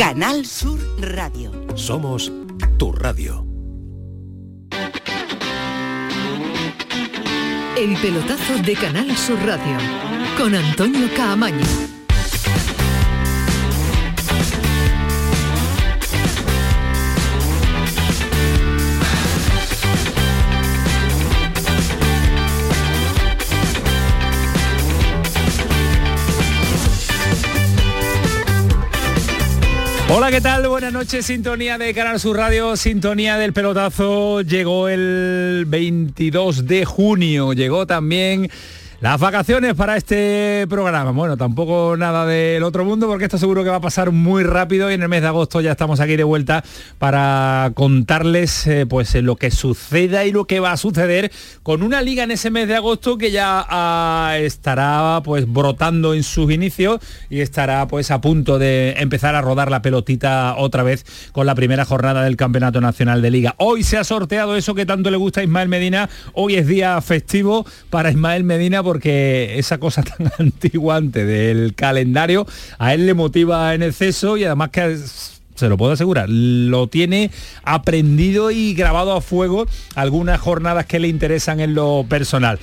Canal Sur Radio. Somos tu radio. El pelotazo de Canal Sur Radio con Antonio Caamaño. Hola, ¿qué tal? Buenas noches, sintonía de Canal Sur Radio, sintonía del pelotazo. Llegó el 22 de junio, llegó también las vacaciones para este programa. Bueno, tampoco nada del otro mundo porque esto seguro que va a pasar muy rápido y en el mes de agosto ya estamos aquí de vuelta para contarles eh, pues lo que suceda y lo que va a suceder con una liga en ese mes de agosto que ya ah, estará pues brotando en sus inicios y estará pues a punto de empezar a rodar la pelotita otra vez con la primera jornada del Campeonato Nacional de Liga. Hoy se ha sorteado eso que tanto le gusta a Ismael Medina. Hoy es día festivo para Ismael Medina porque esa cosa tan antigua antes del calendario a él le motiva en exceso y además que se lo puedo asegurar, lo tiene aprendido y grabado a fuego algunas jornadas que le interesan en lo personal.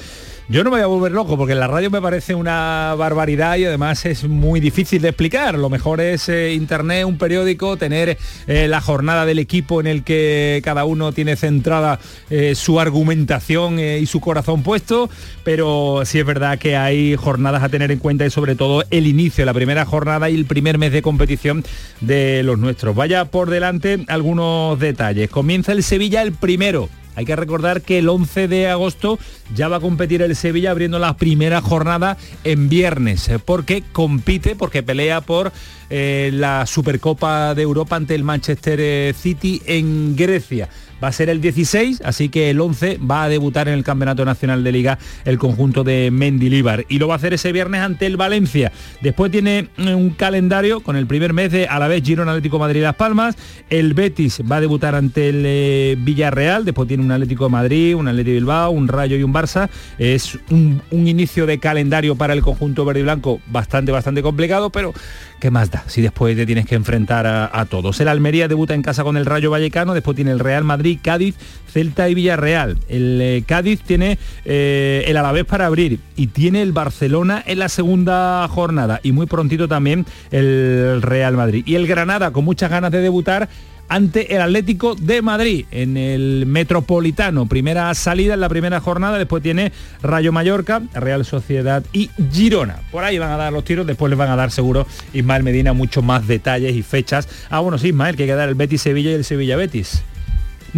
Yo no me voy a volver loco porque la radio me parece una barbaridad y además es muy difícil de explicar. Lo mejor es eh, internet, un periódico, tener eh, la jornada del equipo en el que cada uno tiene centrada eh, su argumentación y su corazón puesto, pero sí es verdad que hay jornadas a tener en cuenta y sobre todo el inicio, la primera jornada y el primer mes de competición de los nuestros. Vaya por delante algunos detalles. Comienza el Sevilla el primero hay que recordar que el 11 de agosto ya va a competir el Sevilla abriendo la primera jornada en viernes, eh, porque compite, porque pelea por eh, la Supercopa de Europa ante el Manchester eh, City en Grecia va a ser el 16, así que el 11 va a debutar en el Campeonato Nacional de Liga el conjunto de Mendilibar y lo va a hacer ese viernes ante el Valencia. Después tiene un calendario con el primer mes de a la vez Girona Atlético Madrid Las Palmas, el Betis va a debutar ante el eh, Villarreal, después tiene un Atlético de Madrid, un Atlético Bilbao, un Rayo y un Barça. Es un, un inicio de calendario para el conjunto verde y blanco bastante, bastante complicado, pero ¿qué más da si después te tienes que enfrentar a, todos? El Almería debuta en casa con el Rayo Vallecano, después tiene el Real Madrid, Cádiz, Celta y Villarreal. El eh, Cádiz tiene eh, el Alavés para abrir y tiene el Barcelona en la segunda jornada y muy prontito también el Real Madrid. Y el Granada con muchas ganas de debutar ante el Atlético de Madrid en el Metropolitano. Primera salida en la primera jornada, después tiene Rayo Mallorca, Real Sociedad y Girona. Por ahí van a dar los tiros, después les van a dar seguro Ismael Medina muchos más detalles y fechas. Ah, bueno, sí, Ismael, que hay que dar el Betis Sevilla y el Sevilla Betis.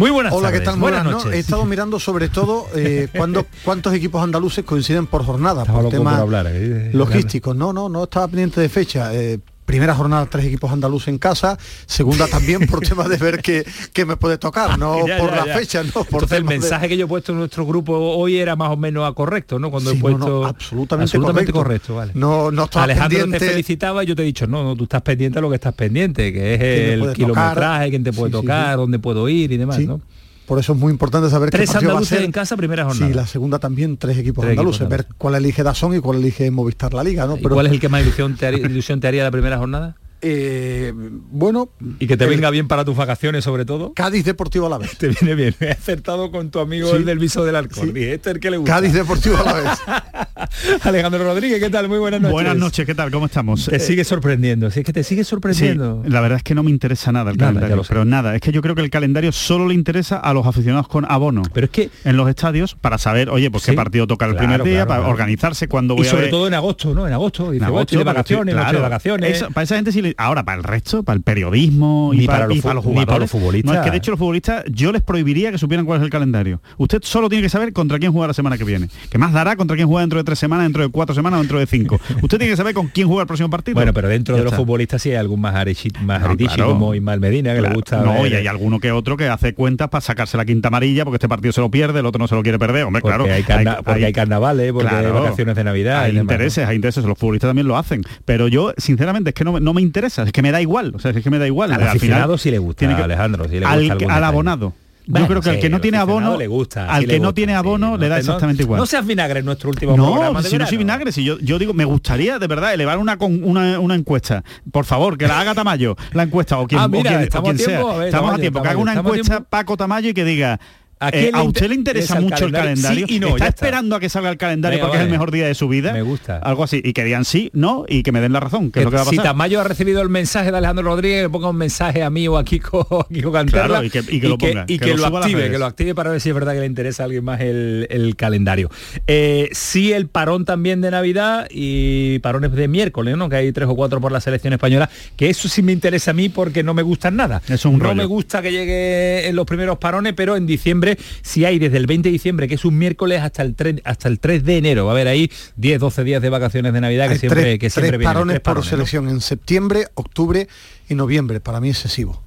Muy buenas Hola, tardes. ¿qué tal? Buenas, Buenas, noches. He estado mirando sobre todo eh, cuándo- cuántos equipos andaluces coinciden por jornada, Estaba por temas por hablar, eh, logísticos. No, no, no estaba pendiente de fecha. Eh, primera jornada, tres equipos andaluces en casa. Segunda también por temas de ver qué, qué me puede tocar, no Ya, por ya, la ya. fecha, no por Entonces el de- mensaje que yo he puesto en nuestro grupo hoy era más o menos a correcto, ¿no? Cuando Sí, he puesto no, absolutamente absolutamente correcto. correcto, vale. No, no Alejandro pendiente. te felicitaba y yo te he dicho, no, no, tú estás pendiente a lo que estás pendiente, que es el kilometraje, quién te puede Sí, tocar, sí. dónde puedo ir y demás. ¿no? Por eso es muy importante saber Tres qué partido va a andaluces ser. en casa, primera jornada. Sí, la segunda también, tres equipos Tres equipos andaluces. ver cuál elige Dazón y cuál elige Movistar la Liga, ¿no? ¿Y cuál es el que más ilusión te haría, ilusión te haría la primera jornada? Eh, bueno, Y que te el venga bien para tus vacaciones sobre todo. Cádiz Deportivo a la vez. Te viene bien. He acertado con tu amigo Sí. el del viso del Alcor. Sí. Dije, este es el que le gusta. Cádiz Deportivo a la vez. Alejandro Rodríguez, ¿qué tal? Muy buenas noches. Buenas noches, ¿qué tal? ¿Cómo estamos? Te Eh, sigue sorprendiendo. Si es que te sigue Sí, sorprendiendo. la verdad es que no me interesa nada el Nada, calendario, pero nada, es que yo creo que el calendario solo le interesa a los aficionados con abono Pero es que en los estadios para saber, oye, pues Sí, qué partido toca el claro, primer día, claro, para claro. organizarse cuando voy y a sobre ver- todo en agosto, ¿no? En agosto. Dice, en "Oh, estoy de vacaciones, de claro, vacaciones. eso- para esa gente sí le- ahora para el resto, para el periodismo Ni y para para, los y fu- para los ni para jugadores. los futbolistas. No, es que de hecho los futbolistas yo les prohibiría que supieran cuál es el calendario. Usted solo tiene que saber contra quién juega la semana que viene. ¿Qué más dará contra quién juega dentro de tres semanas, dentro de cuatro semanas dentro de cinco? Usted tiene que saber con quién juega el próximo partido. Bueno, pero dentro de los futbolistas sí hay algún más aretichi, más No, claro. como Ismael Medina, que le gusta. No, ver- y hay alguno que otro que hace cuentas para sacarse la quinta amarilla porque este partido se lo pierde, el otro no se lo quiere perder. Hombre, porque claro. hay, carna- porque hay carnavales, porque hay vacaciones de Navidad. Hay y demás, ¿no? intereses, hay intereses, los futbolistas también lo hacen. Pero yo, sinceramente, es que no, no me interesa, es que me da igual. O sea, es que me da igual. Al final aficionado sí le gusta, tiene que- Alejandro, sí le al, gusta al abonado. yo creo que al que no tiene abono, le gusta, al que no tiene abono no le da exactamente igual. No seas vinagre en nuestro último No, programa de si no soy vinagre, si yo, yo digo, me gustaría de verdad elevar una, una, una encuesta. Por favor, que la haga Tamayo, la encuesta, o quien, Ah, o mira, quien- o estamos quien a tiempo, sea. a ver, estamos a Tamayo, tiempo, que haga una encuesta. Paco Tamayo y que diga... ¿A eh, quién le ¿A usted le interesa el mucho el calendario? Sí y no, ¿Está esperando a que salga el calendario porque es el mejor día de su vida? Me gusta. Algo así. Y que digan sí, no, y que me den la razón, que es lo que va a si pasar. Tamayo ha recibido el mensaje de Alejandro Rodríguez, le ponga un mensaje a mí o a Kiko, a Kiko Canterla Claro, y que- y que lo ponga, y que que lo lo, suba a las active, que lo active para ver si es verdad que le interesa a alguien más el, el calendario. Eh, sí, el parón también de Navidad y parones de miércoles, ¿no? Que hay tres o cuatro por la selección española, que eso sí me interesa a mí porque no me gustan nada. Eso es un no rollo. me gusta que llegue en los primeros parones, pero en diciembre, si hay desde el 20 de diciembre, que es un miércoles, hasta el 3, hasta el 3 de enero, va a haber ahí 10, 12 días de vacaciones de Navidad que Hay siempre, tres, que siempre tres vienen, parones tres por selección en septiembre, octubre y noviembre. Para mí excesivo.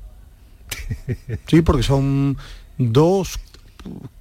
Sí, porque son dos,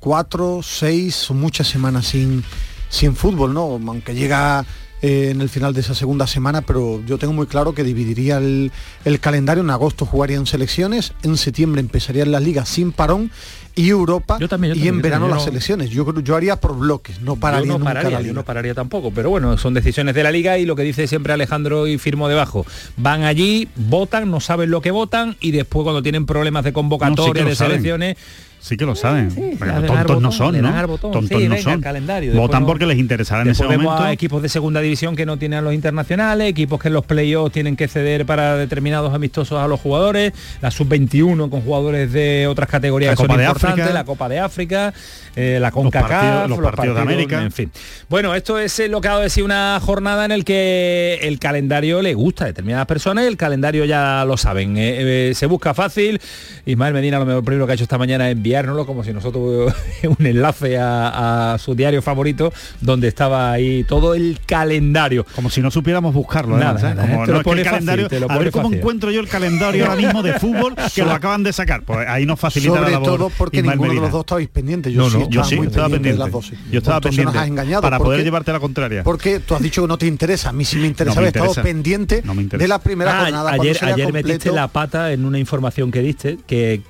cuatro, seis, son muchas semanas sin, sin fútbol, ¿no? Aunque llega eh, en el final de esa segunda semana, pero yo tengo muy claro que dividiría el, el calendario. En agosto jugarían selecciones, en septiembre empezarían las ligas sin parón y Europa Yo también, yo y en yo verano también, las selecciones. Yo, creo- yo haría por bloques, no pararía yo no nunca pararía, la liga. no pararía tampoco, pero bueno, son decisiones de la liga y lo que dice siempre Alejandro y firmo debajo. Van allí, votan, no saben lo que votan y después cuando tienen problemas de convocatoria, de saben. selecciones, Sí que lo saben. sí, Pero no son, ¿no? dan al botón. Tontos Sí, no venga, son. al calendario. Votan no- porque les interesará en ese momento. a equipos de segunda división que no tienen a los internacionales, equipos que en los playoffs tienen que ceder para determinados amistosos a los jugadores, la sub-21 con jugadores de otras categorías La que son Copa de importantes, África. la Copa de África, eh, la CONCACAF, partidos- los partidos de América. en fin. Bueno, esto es eh, lo que ha dado de sí una jornada en el que el calendario le gusta a determinadas personas el calendario ya lo saben. eh, eh, se busca fácil. Ismael Medina lo mejor primero que ha hecho esta mañana es enviárnoslo como si nosotros un enlace a, a su diario favorito donde estaba ahí todo el calendario. Como si no supiéramos buscarlo, Nada, además, ¿eh? nada, Como te lo no es que el pone fácil, calendario, te lo a ver cómo fácil. encuentro yo el calendario ahora mismo de fútbol que lo acaban de sacar. Pues ahí nos facilita la Sobre labor. todo porque Ismael ninguno de los dos estabais pendientes. Yo No, sí, no, yo estaba sí, muy estaba pendiente de pendiente. las dosis. Yo estaba Entonces pendiente. nos has engañado. para ¿por poder qué? llevarte la contraria. Porque tú has dicho que no te interesa. A mí sí me interesa. He estado pendiente de la primera Ah, jornada. ayer ayer metiste la pata en una información que diste que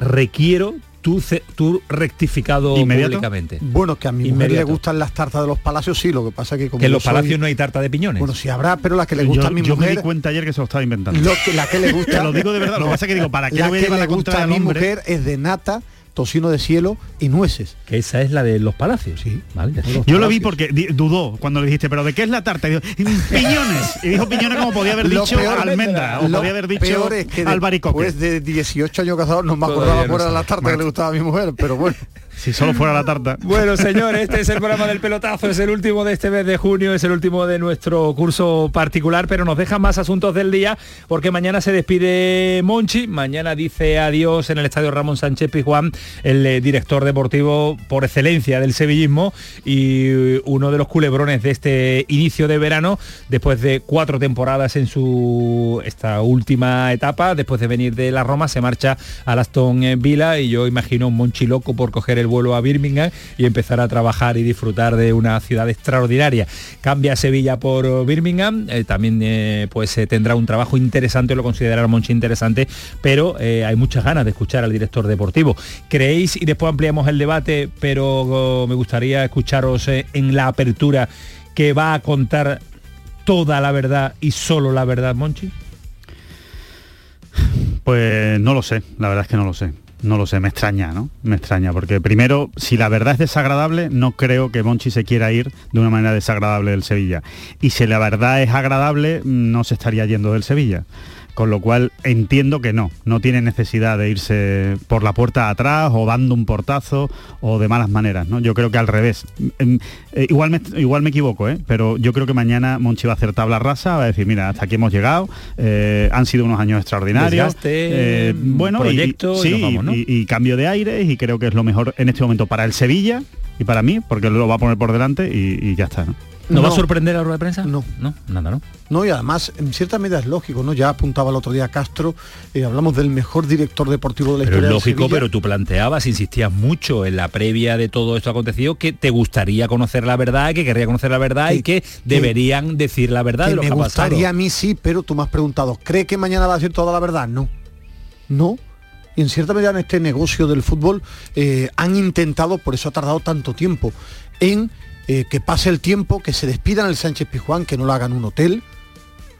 requiero tu, tu rectificado ¿Inmediato? públicamente. Bueno, que a mi mujer Inmediato. le gustan las tartas de los palacios, sí. Lo que pasa que como Que en yo los soy- palacios no hay tarta de piñones. Bueno, sí habrá, pero la que le yo gusta a mi yo me di mujer... cuenta ayer que se lo estaba inventando. Lo que, la que le gusta... Te lo digo de verdad, lo que pasa es que digo, ¿para qué la voy a que llevar le la gusta a mi mujer es de nata, tocino de cielo y nueces. que esa es la de los palacios. Sí. Vale. Yo lo vi porque dudó cuando le dijiste, pero ¿de qué es la tarta? Y dijo, piñones. Y dijo piñones como podía haber dicho almendra o lo podía haber dicho peor es que albaricoque. después de 18 años casados no me Todavía acordaba no cuál era la tarta que le gustaba a mi mujer, pero bueno. Si solo fuera la tarta. Bueno, señores, este es el programa del pelotazo, es el último de este mes de junio, es el último de nuestro curso particular, pero nos dejan más asuntos del día porque mañana se despide Monchi, mañana dice adiós en el estadio Ramón Sánchez Pizjuán, el eh, director deportivo por excelencia del sevillismo y uno de los culebrones de este inicio de verano, después de cuatro temporadas en su esta última etapa, después de venir de la Roma, se marcha al Aston Villa y yo imagino un Monchi loco por coger el vuelo a Birmingham y empezar a trabajar y disfrutar de una ciudad extraordinaria. Cambia Sevilla por eh, Birmingham, eh, también eh, pues eh, tendrá un trabajo interesante, lo considerará Monchi interesante, pero eh, hay muchas ganas de escuchar al director deportivo. ¿Creéis, y después ampliamos el debate, pero oh, me gustaría escucharos en la apertura que va a contar toda la verdad y solo la verdad, Monchi? Pues no lo sé, la verdad es que no lo sé. No lo sé, me extraña, ¿no? Me extraña, porque primero, si la verdad es desagradable, no creo que Monchi se quiera ir de una manera desagradable del Sevilla. Y si la verdad es agradable, no se estaría yendo del Sevilla. Con lo cual entiendo que no, no tiene necesidad de irse por la puerta atrás o dando un portazo o de malas maneras, ¿no? Yo creo que al revés. Em, eh, igual, me, igual me equivoco, ¿eh? pero yo creo que mañana Monchi va a hacer tabla rasa, va a decir, mira, hasta aquí hemos llegado, eh, han sido unos años extraordinarios. Desgaste, eh, bueno, y- proyecto, y sí, vamos, ¿no? y, y cambio de aires y creo que es lo mejor en este momento para el Sevilla y para mí, porque lo va a poner por delante y, y ya está, ¿no? ¿No, va a sorprender la rueda de prensa? No. No, nada, ¿no? No, y además, en cierta medida es lógico, ¿no? Ya apuntaba el otro día Castro, eh, hablamos del mejor director deportivo de la Pero es historia de lógico, Sevilla. pero tú planteabas, insistías mucho en la previa de todo esto acontecido, que te gustaría conocer la verdad, que querría conocer la verdad y que deberían decir la verdad que de lo me que ha pasado. gustaría a mí sí, pero tú me has preguntado, ¿cree que mañana va a decir toda la verdad? No. No. y en cierta medida en este negocio del fútbol eh, han intentado, por eso ha tardado tanto tiempo, en eh, que pase el tiempo, que se despidan el Sánchez Pizjuán, que no lo hagan un hotel,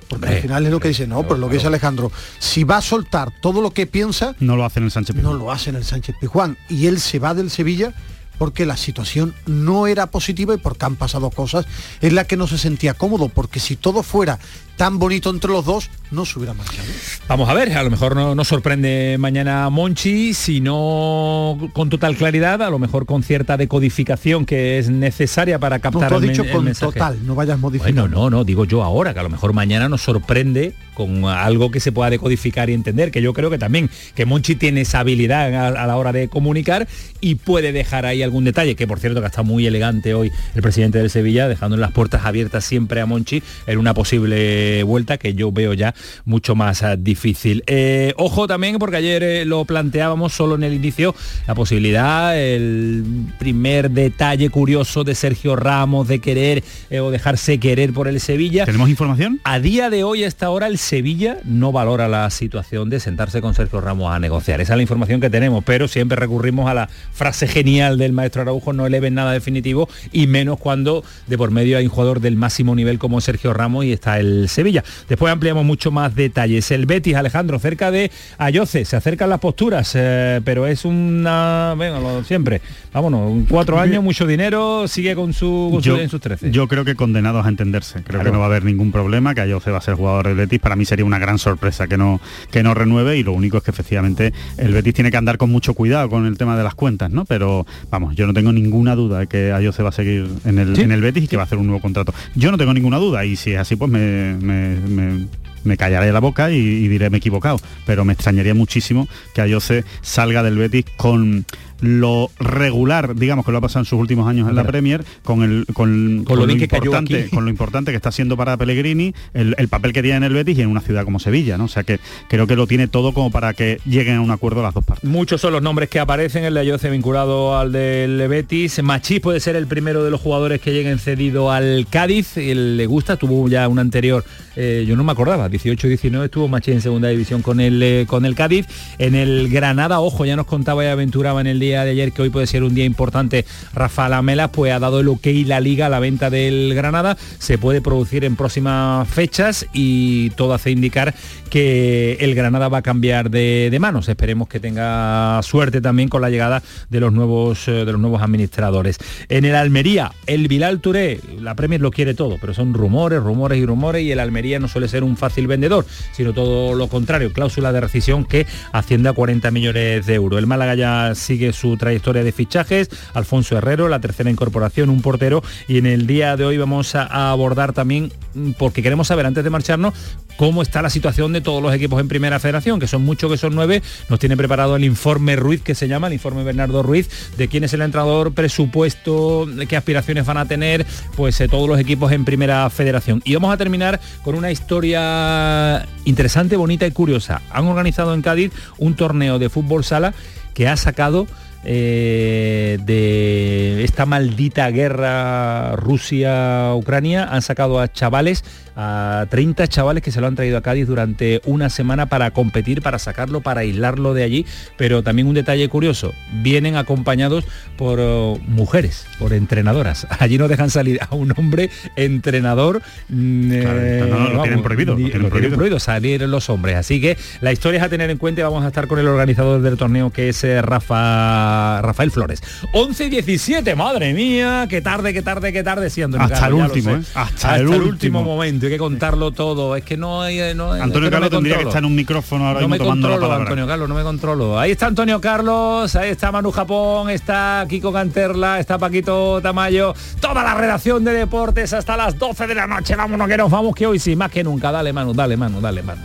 porque al final es lo que dice, no, pero lo que dice Alejandro, si va a soltar todo lo que piensa, no lo hace en el Sánchez No lo hace en el Sánchez Pizjuán. Y él se va del Sevilla porque la situación no era positiva y porque han pasado cosas en la que no se sentía cómodo, porque si todo fuera tan bonito entre los dos, no se hubiera marchado. Vamos a ver, a lo mejor no nos sorprende mañana Monchi, si no con total claridad, a lo mejor con cierta decodificación que es necesaria para captar no, tú el, has dicho el con mensaje. total, no vayas modificando. Bueno, no, no, digo yo ahora, que a lo mejor mañana nos sorprende con algo que se pueda decodificar y entender, que yo creo que también, que Monchi tiene esa habilidad a, a la hora de comunicar y puede dejar ahí algún detalle, que por cierto que está muy elegante hoy el presidente del Sevilla, dejando las puertas abiertas siempre a Monchi en una posible vuelta que yo veo ya mucho más eh, difícil. Eh, ojo también, porque ayer eh, lo planteábamos solo en el inicio, la posibilidad, el primer detalle curioso de Sergio Ramos de querer eh, o dejarse querer por el Sevilla. ¿Tenemos información? A día de hoy, a esta hora, el Sevilla no valora la situación de sentarse con Sergio Ramos a negociar. Esa es la información que tenemos, pero siempre recurrimos a la frase genial del maestro Araujo, no eleven nada definitivo y menos cuando de por medio hay un jugador del máximo nivel como Sergio Ramos y está el Sevilla. Después ampliamos mucho más detalles. El Betis, Alejandro, cerca de Ayoce, se acercan las posturas, eh, pero es una, venga, lo siempre, vámonos, cuatro años, mucho dinero, sigue con su, con su- Yo, en sus 13. yo creo que condenados a entenderse. Creo Claro. que no va a haber ningún problema, que Ayoce va a ser jugador del Betis. Para mí sería una gran sorpresa que no, que no renueve y lo único es que efectivamente el Betis tiene que andar con mucho cuidado con el tema de las cuentas, ¿no? Pero vamos, yo no tengo ninguna duda de que Ayoce va a seguir en el, Sí. en el Betis y que va a hacer un nuevo contrato. Yo no tengo ninguna duda y si es así pues me, me- me- me callaré la boca y, y diré me he equivocado, pero me extrañaría muchísimo que Ayoce salga del Betis con lo regular, digamos que lo ha pasado en sus últimos años en la. Premier, con el con, Con lo importante, con lo importante que está siendo para Pellegrini, el, el papel que tiene en el Betis y en una ciudad como Sevilla, ¿no? O sea que creo que lo tiene todo como para que lleguen a un acuerdo las dos partes. Muchos son los nombres que aparecen, el de Ayoce vinculado al del Betis. Machís puede ser el primero de los jugadores que lleguen cedido al Cádiz. Él le gusta, tuvo ya un anterior, eh, yo no me acordaba, 18-19 estuvo Machís en segunda división con el, eh, con el Cádiz. En el Granada, ojo, ya nos contaba y aventuraba en el día de ayer que hoy puede ser un día importante. Rafa Lamela pues ha dado el ok la liga a la venta del Granada. Se puede producir en próximas fechas y todo hace indicar que el Granada va a cambiar de, manos. Esperemos que tenga suerte también con la llegada de los nuevos eh, de los nuevos administradores. En el Almería, el Bilal Touré, la Premier lo quiere todo, pero son rumores, rumores y rumores y el Almería no suele ser un fácil vendedor, sino todo lo contrario, cláusula de rescisión que asciende a 40 millones de euros. El Málaga ya sigue su trayectoria de fichajes, Alfonso Herrero, la tercera incorporación, un portero y en el día de hoy vamos a, a abordar también mm, porque queremos saber antes de marcharnos cómo está la situación de todos los equipos en primera federación, que son muchos, que son nueve. Nos tiene preparado el informe Ruiz, que se llama, el informe Bernardo Ruiz, de quién es el entrenador, presupuesto, de qué aspiraciones van a tener, pues eh, todos los equipos en primera federación. Y vamos a terminar con una historia interesante, bonita y curiosa. Han organizado en Cádiz un torneo de fútbol sala que ha sacado eh, de esta maldita guerra Rusia-Ucrania han sacado a chavales, a 30 chavales que se lo han traído a Cádiz durante una semana para competir, para sacarlo, para aislarlo de allí. Pero también un detalle curioso, vienen acompañados por oh, mujeres, por entrenadoras. Allí no dejan salir a un hombre entrenador. mm, Claro, eh, no, no, lo tienen prohibido, lo tienen lo tienen prohibido. prohibido salir los hombres. Así que la historia es a tener en cuenta y vamos a estar con el organizador del torneo que es eh, Rafa, Rafael Flores. 11 y 17, madre mía, qué tarde, qué tarde, qué tarde siendo. Hasta el último, ¿eh? Hasta el último. momento, hay que contarlo todo. Es que no hay... No, es Antonio no Carlos tendría que estar en un micrófono ahora No me tomando controlo, palabra. Antonio Carlos, no me controlo. Ahí está Antonio Carlos, ahí está Manu Japón, está Kiko Canterla, está Paquito Tamayo, toda la redacción de deportes hasta las 12 de la noche. Vámonos que nos vamos, que hoy sí, más que nunca. Dale, Manu, dale, Manu, dale, Manu.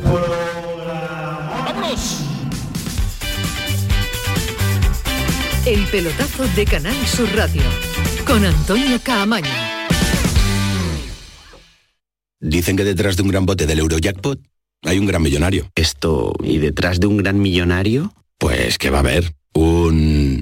¡Vámonos! El pelotazo de Canal Sur Radio con Antonio Caamaño. Dicen que detrás de un gran bote del Eurojackpot hay un gran millonario. Esto, ¿y detrás de un gran millonario? Pues que va a haber un...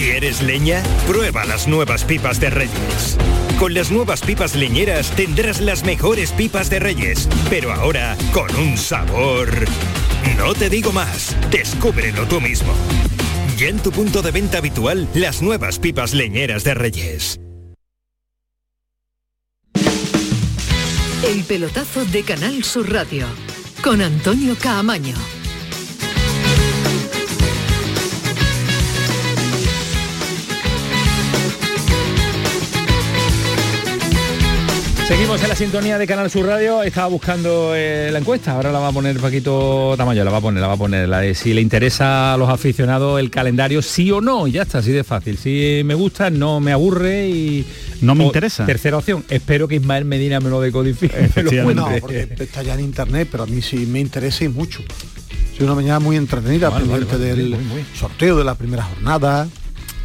¿Quieres leña? Prueba las nuevas pipas de Reyes. Con las nuevas pipas leñeras tendrás las mejores pipas de Reyes, pero ahora con un sabor... No te digo más, descúbrelo tú mismo. Ya en tu punto de venta habitual, las nuevas pipas leñeras de Reyes. El pelotazo de Canal Sur Radio con Antonio Caamaño. Seguimos en la sintonía de Canal Sur Radio. Estaba buscando eh, la encuesta. Ahora la va a poner Paquito Tamayo. La va a poner, la va a poner. La de si le interesa a los aficionados el calendario, sí o no. Y ya está, así de fácil. Si me gusta, no me aburre y. No me o- interesa. Tercera opción. Espero que Ismael Medina me lo decodifique. me lo. No, porque está ya en internet, pero a mí sí me interesa y mucho. Es una mañana muy entretenida, Vale, vale, pendiente vale, del muy, muy. sorteo de la primera jornada,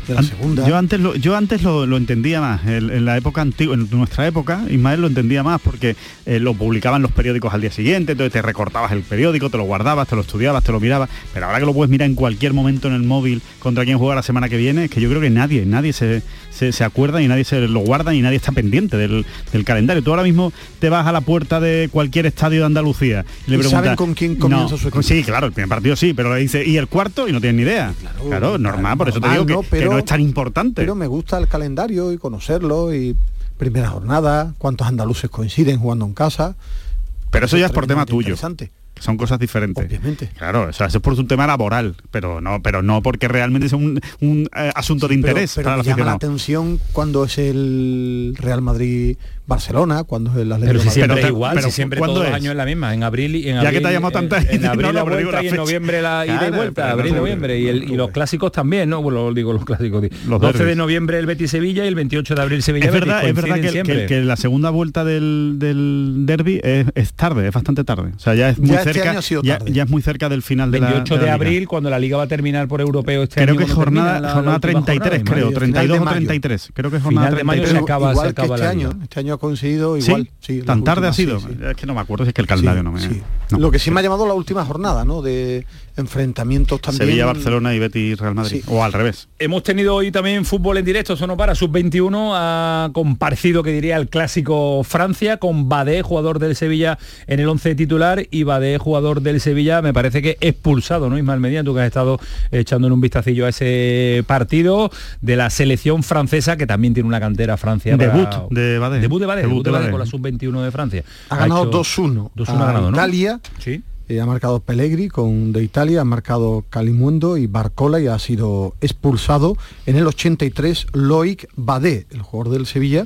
de la An- segunda. Yo antes lo, yo antes lo, lo entendía más. En, en la época antigua, en nuestra época, Ismael lo entendía más porque eh, lo publicaban los periódicos al día siguiente, entonces te recortabas el periódico, te lo guardabas, te lo estudiabas, te lo mirabas. Pero ahora que lo puedes mirar en cualquier momento en el móvil contra quién juega la semana que viene, es que yo creo que nadie, nadie se, se, se acuerda y nadie se lo guarda y nadie está pendiente del, del calendario. Tú ahora mismo te vas a la puerta de cualquier estadio de Andalucía y le ¿Y preguntas. saben con quién comienza No, su equipo? Sí, claro, el primer partido sí, pero le dice, ¿y el cuarto? Y no tienes ni idea. Claro, normal, por eso te digo que Pero- no es tan importante. Pero me gusta el calendario y conocerlo y primera jornada, cuántos andaluces coinciden jugando en casa. Pero eso ya es por tema tuyo. Son cosas diferentes. Obviamente. Claro, o sea, eso es por un tema laboral, pero no, pero no porque realmente sea un, un, eh, asunto de interés pero, para me llama la atención cuando es el Real Madrid Barcelona, cuando es el Atlético Pero si de siempre Pero es igual, pero si siempre ¿cuándo todos los es? años es la misma, en abril y en Ya que abril, te ha llamado tanta en- gente, en no abril lo la vuelta la y en noviembre la ida y vuelta, abril no- noviembre y, el- y los clásicos también, ¿no? Bueno, digo los clásicos. Los 12 de derbis. noviembre el Betis Sevilla y el 28 de abril Sevilla Es verdad, Betis, es verdad que, que- siempre. que la segunda vuelta del, del derby es, es tarde, es bastante tarde. O sea, ya es muy Ya este cerca, año ha sido ya, tarde. ya es muy cerca del final de la 28 de, de, abril cuando la liga va a terminar por europeo este Creo año. que es cuando jornada, termina la- la jornada última 33, jornada, creo, mayo. 32 o mayo. 33. Creo que es jornada Final de mayo 33. se acaba- que este año, este año ha coincidido igual. sí, tan tarde ha sido. sí, sí. Es que no me acuerdo si es que el calendario no me. no. Lo que sí me ha llamado la última jornada, ¿no? De enfrentamientos también. Sevilla, Barcelona y Betis, Real Madrid. Sí. O al revés. Hemos tenido hoy también fútbol en directo, eso no para, sub-21 ha comparecido, que diría, el clásico Francia con Badé, jugador del Sevilla en el 11 titular y Badé, jugador del Sevilla, me parece que expulsado, ¿no? Ismael Medina, tú que has estado echándole un vistacillo a ese partido de la selección francesa, que también tiene una cantera Francia. para- Debut de Badé. Debut de Badé, Debut debut de Badé Badé. con la sub-21 de Francia. Ha ganado hecho- 2-1 2-1 ha a ganado, ¿no? Italia. Sí. Eh, ha marcado Pellegri con de Italia, ha marcado Calimundo y Barcola y ha sido expulsado en el 83 Loic Badé, el jugador del Sevilla,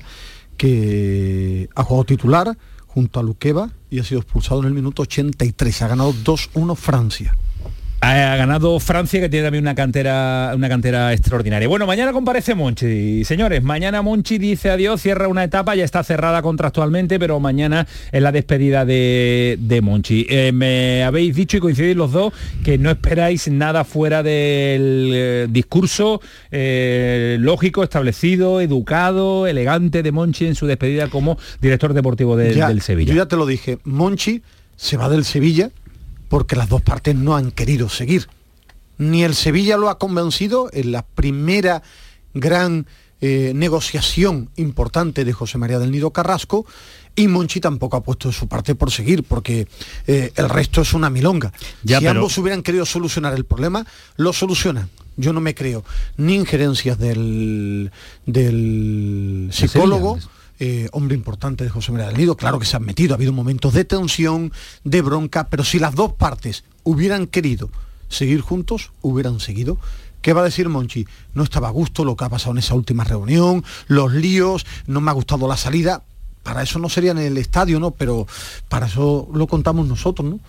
que ha jugado titular junto a Luqueva y ha sido expulsado en el minuto 83. Ha ganado 2-1 Francia. Ha ganado Francia, que tiene también una cantera, una cantera extraordinaria. Bueno, mañana comparece Monchi. Señores, mañana Monchi dice adiós, cierra una etapa, ya está cerrada contractualmente, pero mañana es la despedida de, de Monchi. Eh, me habéis dicho y coincidís los dos que no esperáis nada fuera del eh, discurso eh, lógico, establecido, educado, elegante de Monchi en su despedida como director deportivo de- Ya- del Sevilla. Yo ya te lo dije, Monchi se va del Sevilla porque las dos partes no han querido seguir. Ni el Sevilla lo ha convencido en la primera gran eh, negociación importante de José María del Nido Carrasco y Monchi tampoco ha puesto de su parte por seguir porque eh, el resto es una milonga. Ya, si pero- ambos hubieran querido solucionar el problema, lo solucionan. Yo no me creo ni injerencias del, del psicólogo, eh, hombre importante de José María del Nido, claro que se han metido, ha habido momentos de tensión, de bronca, pero si las dos partes hubieran querido seguir juntos, hubieran seguido. ¿Qué va a decir Monchi? No estaba a gusto lo que ha pasado en esa última reunión, los líos, no me ha gustado la salida. Para eso no sería en el estadio, ¿no? Pero para eso lo contamos nosotros, ¿no?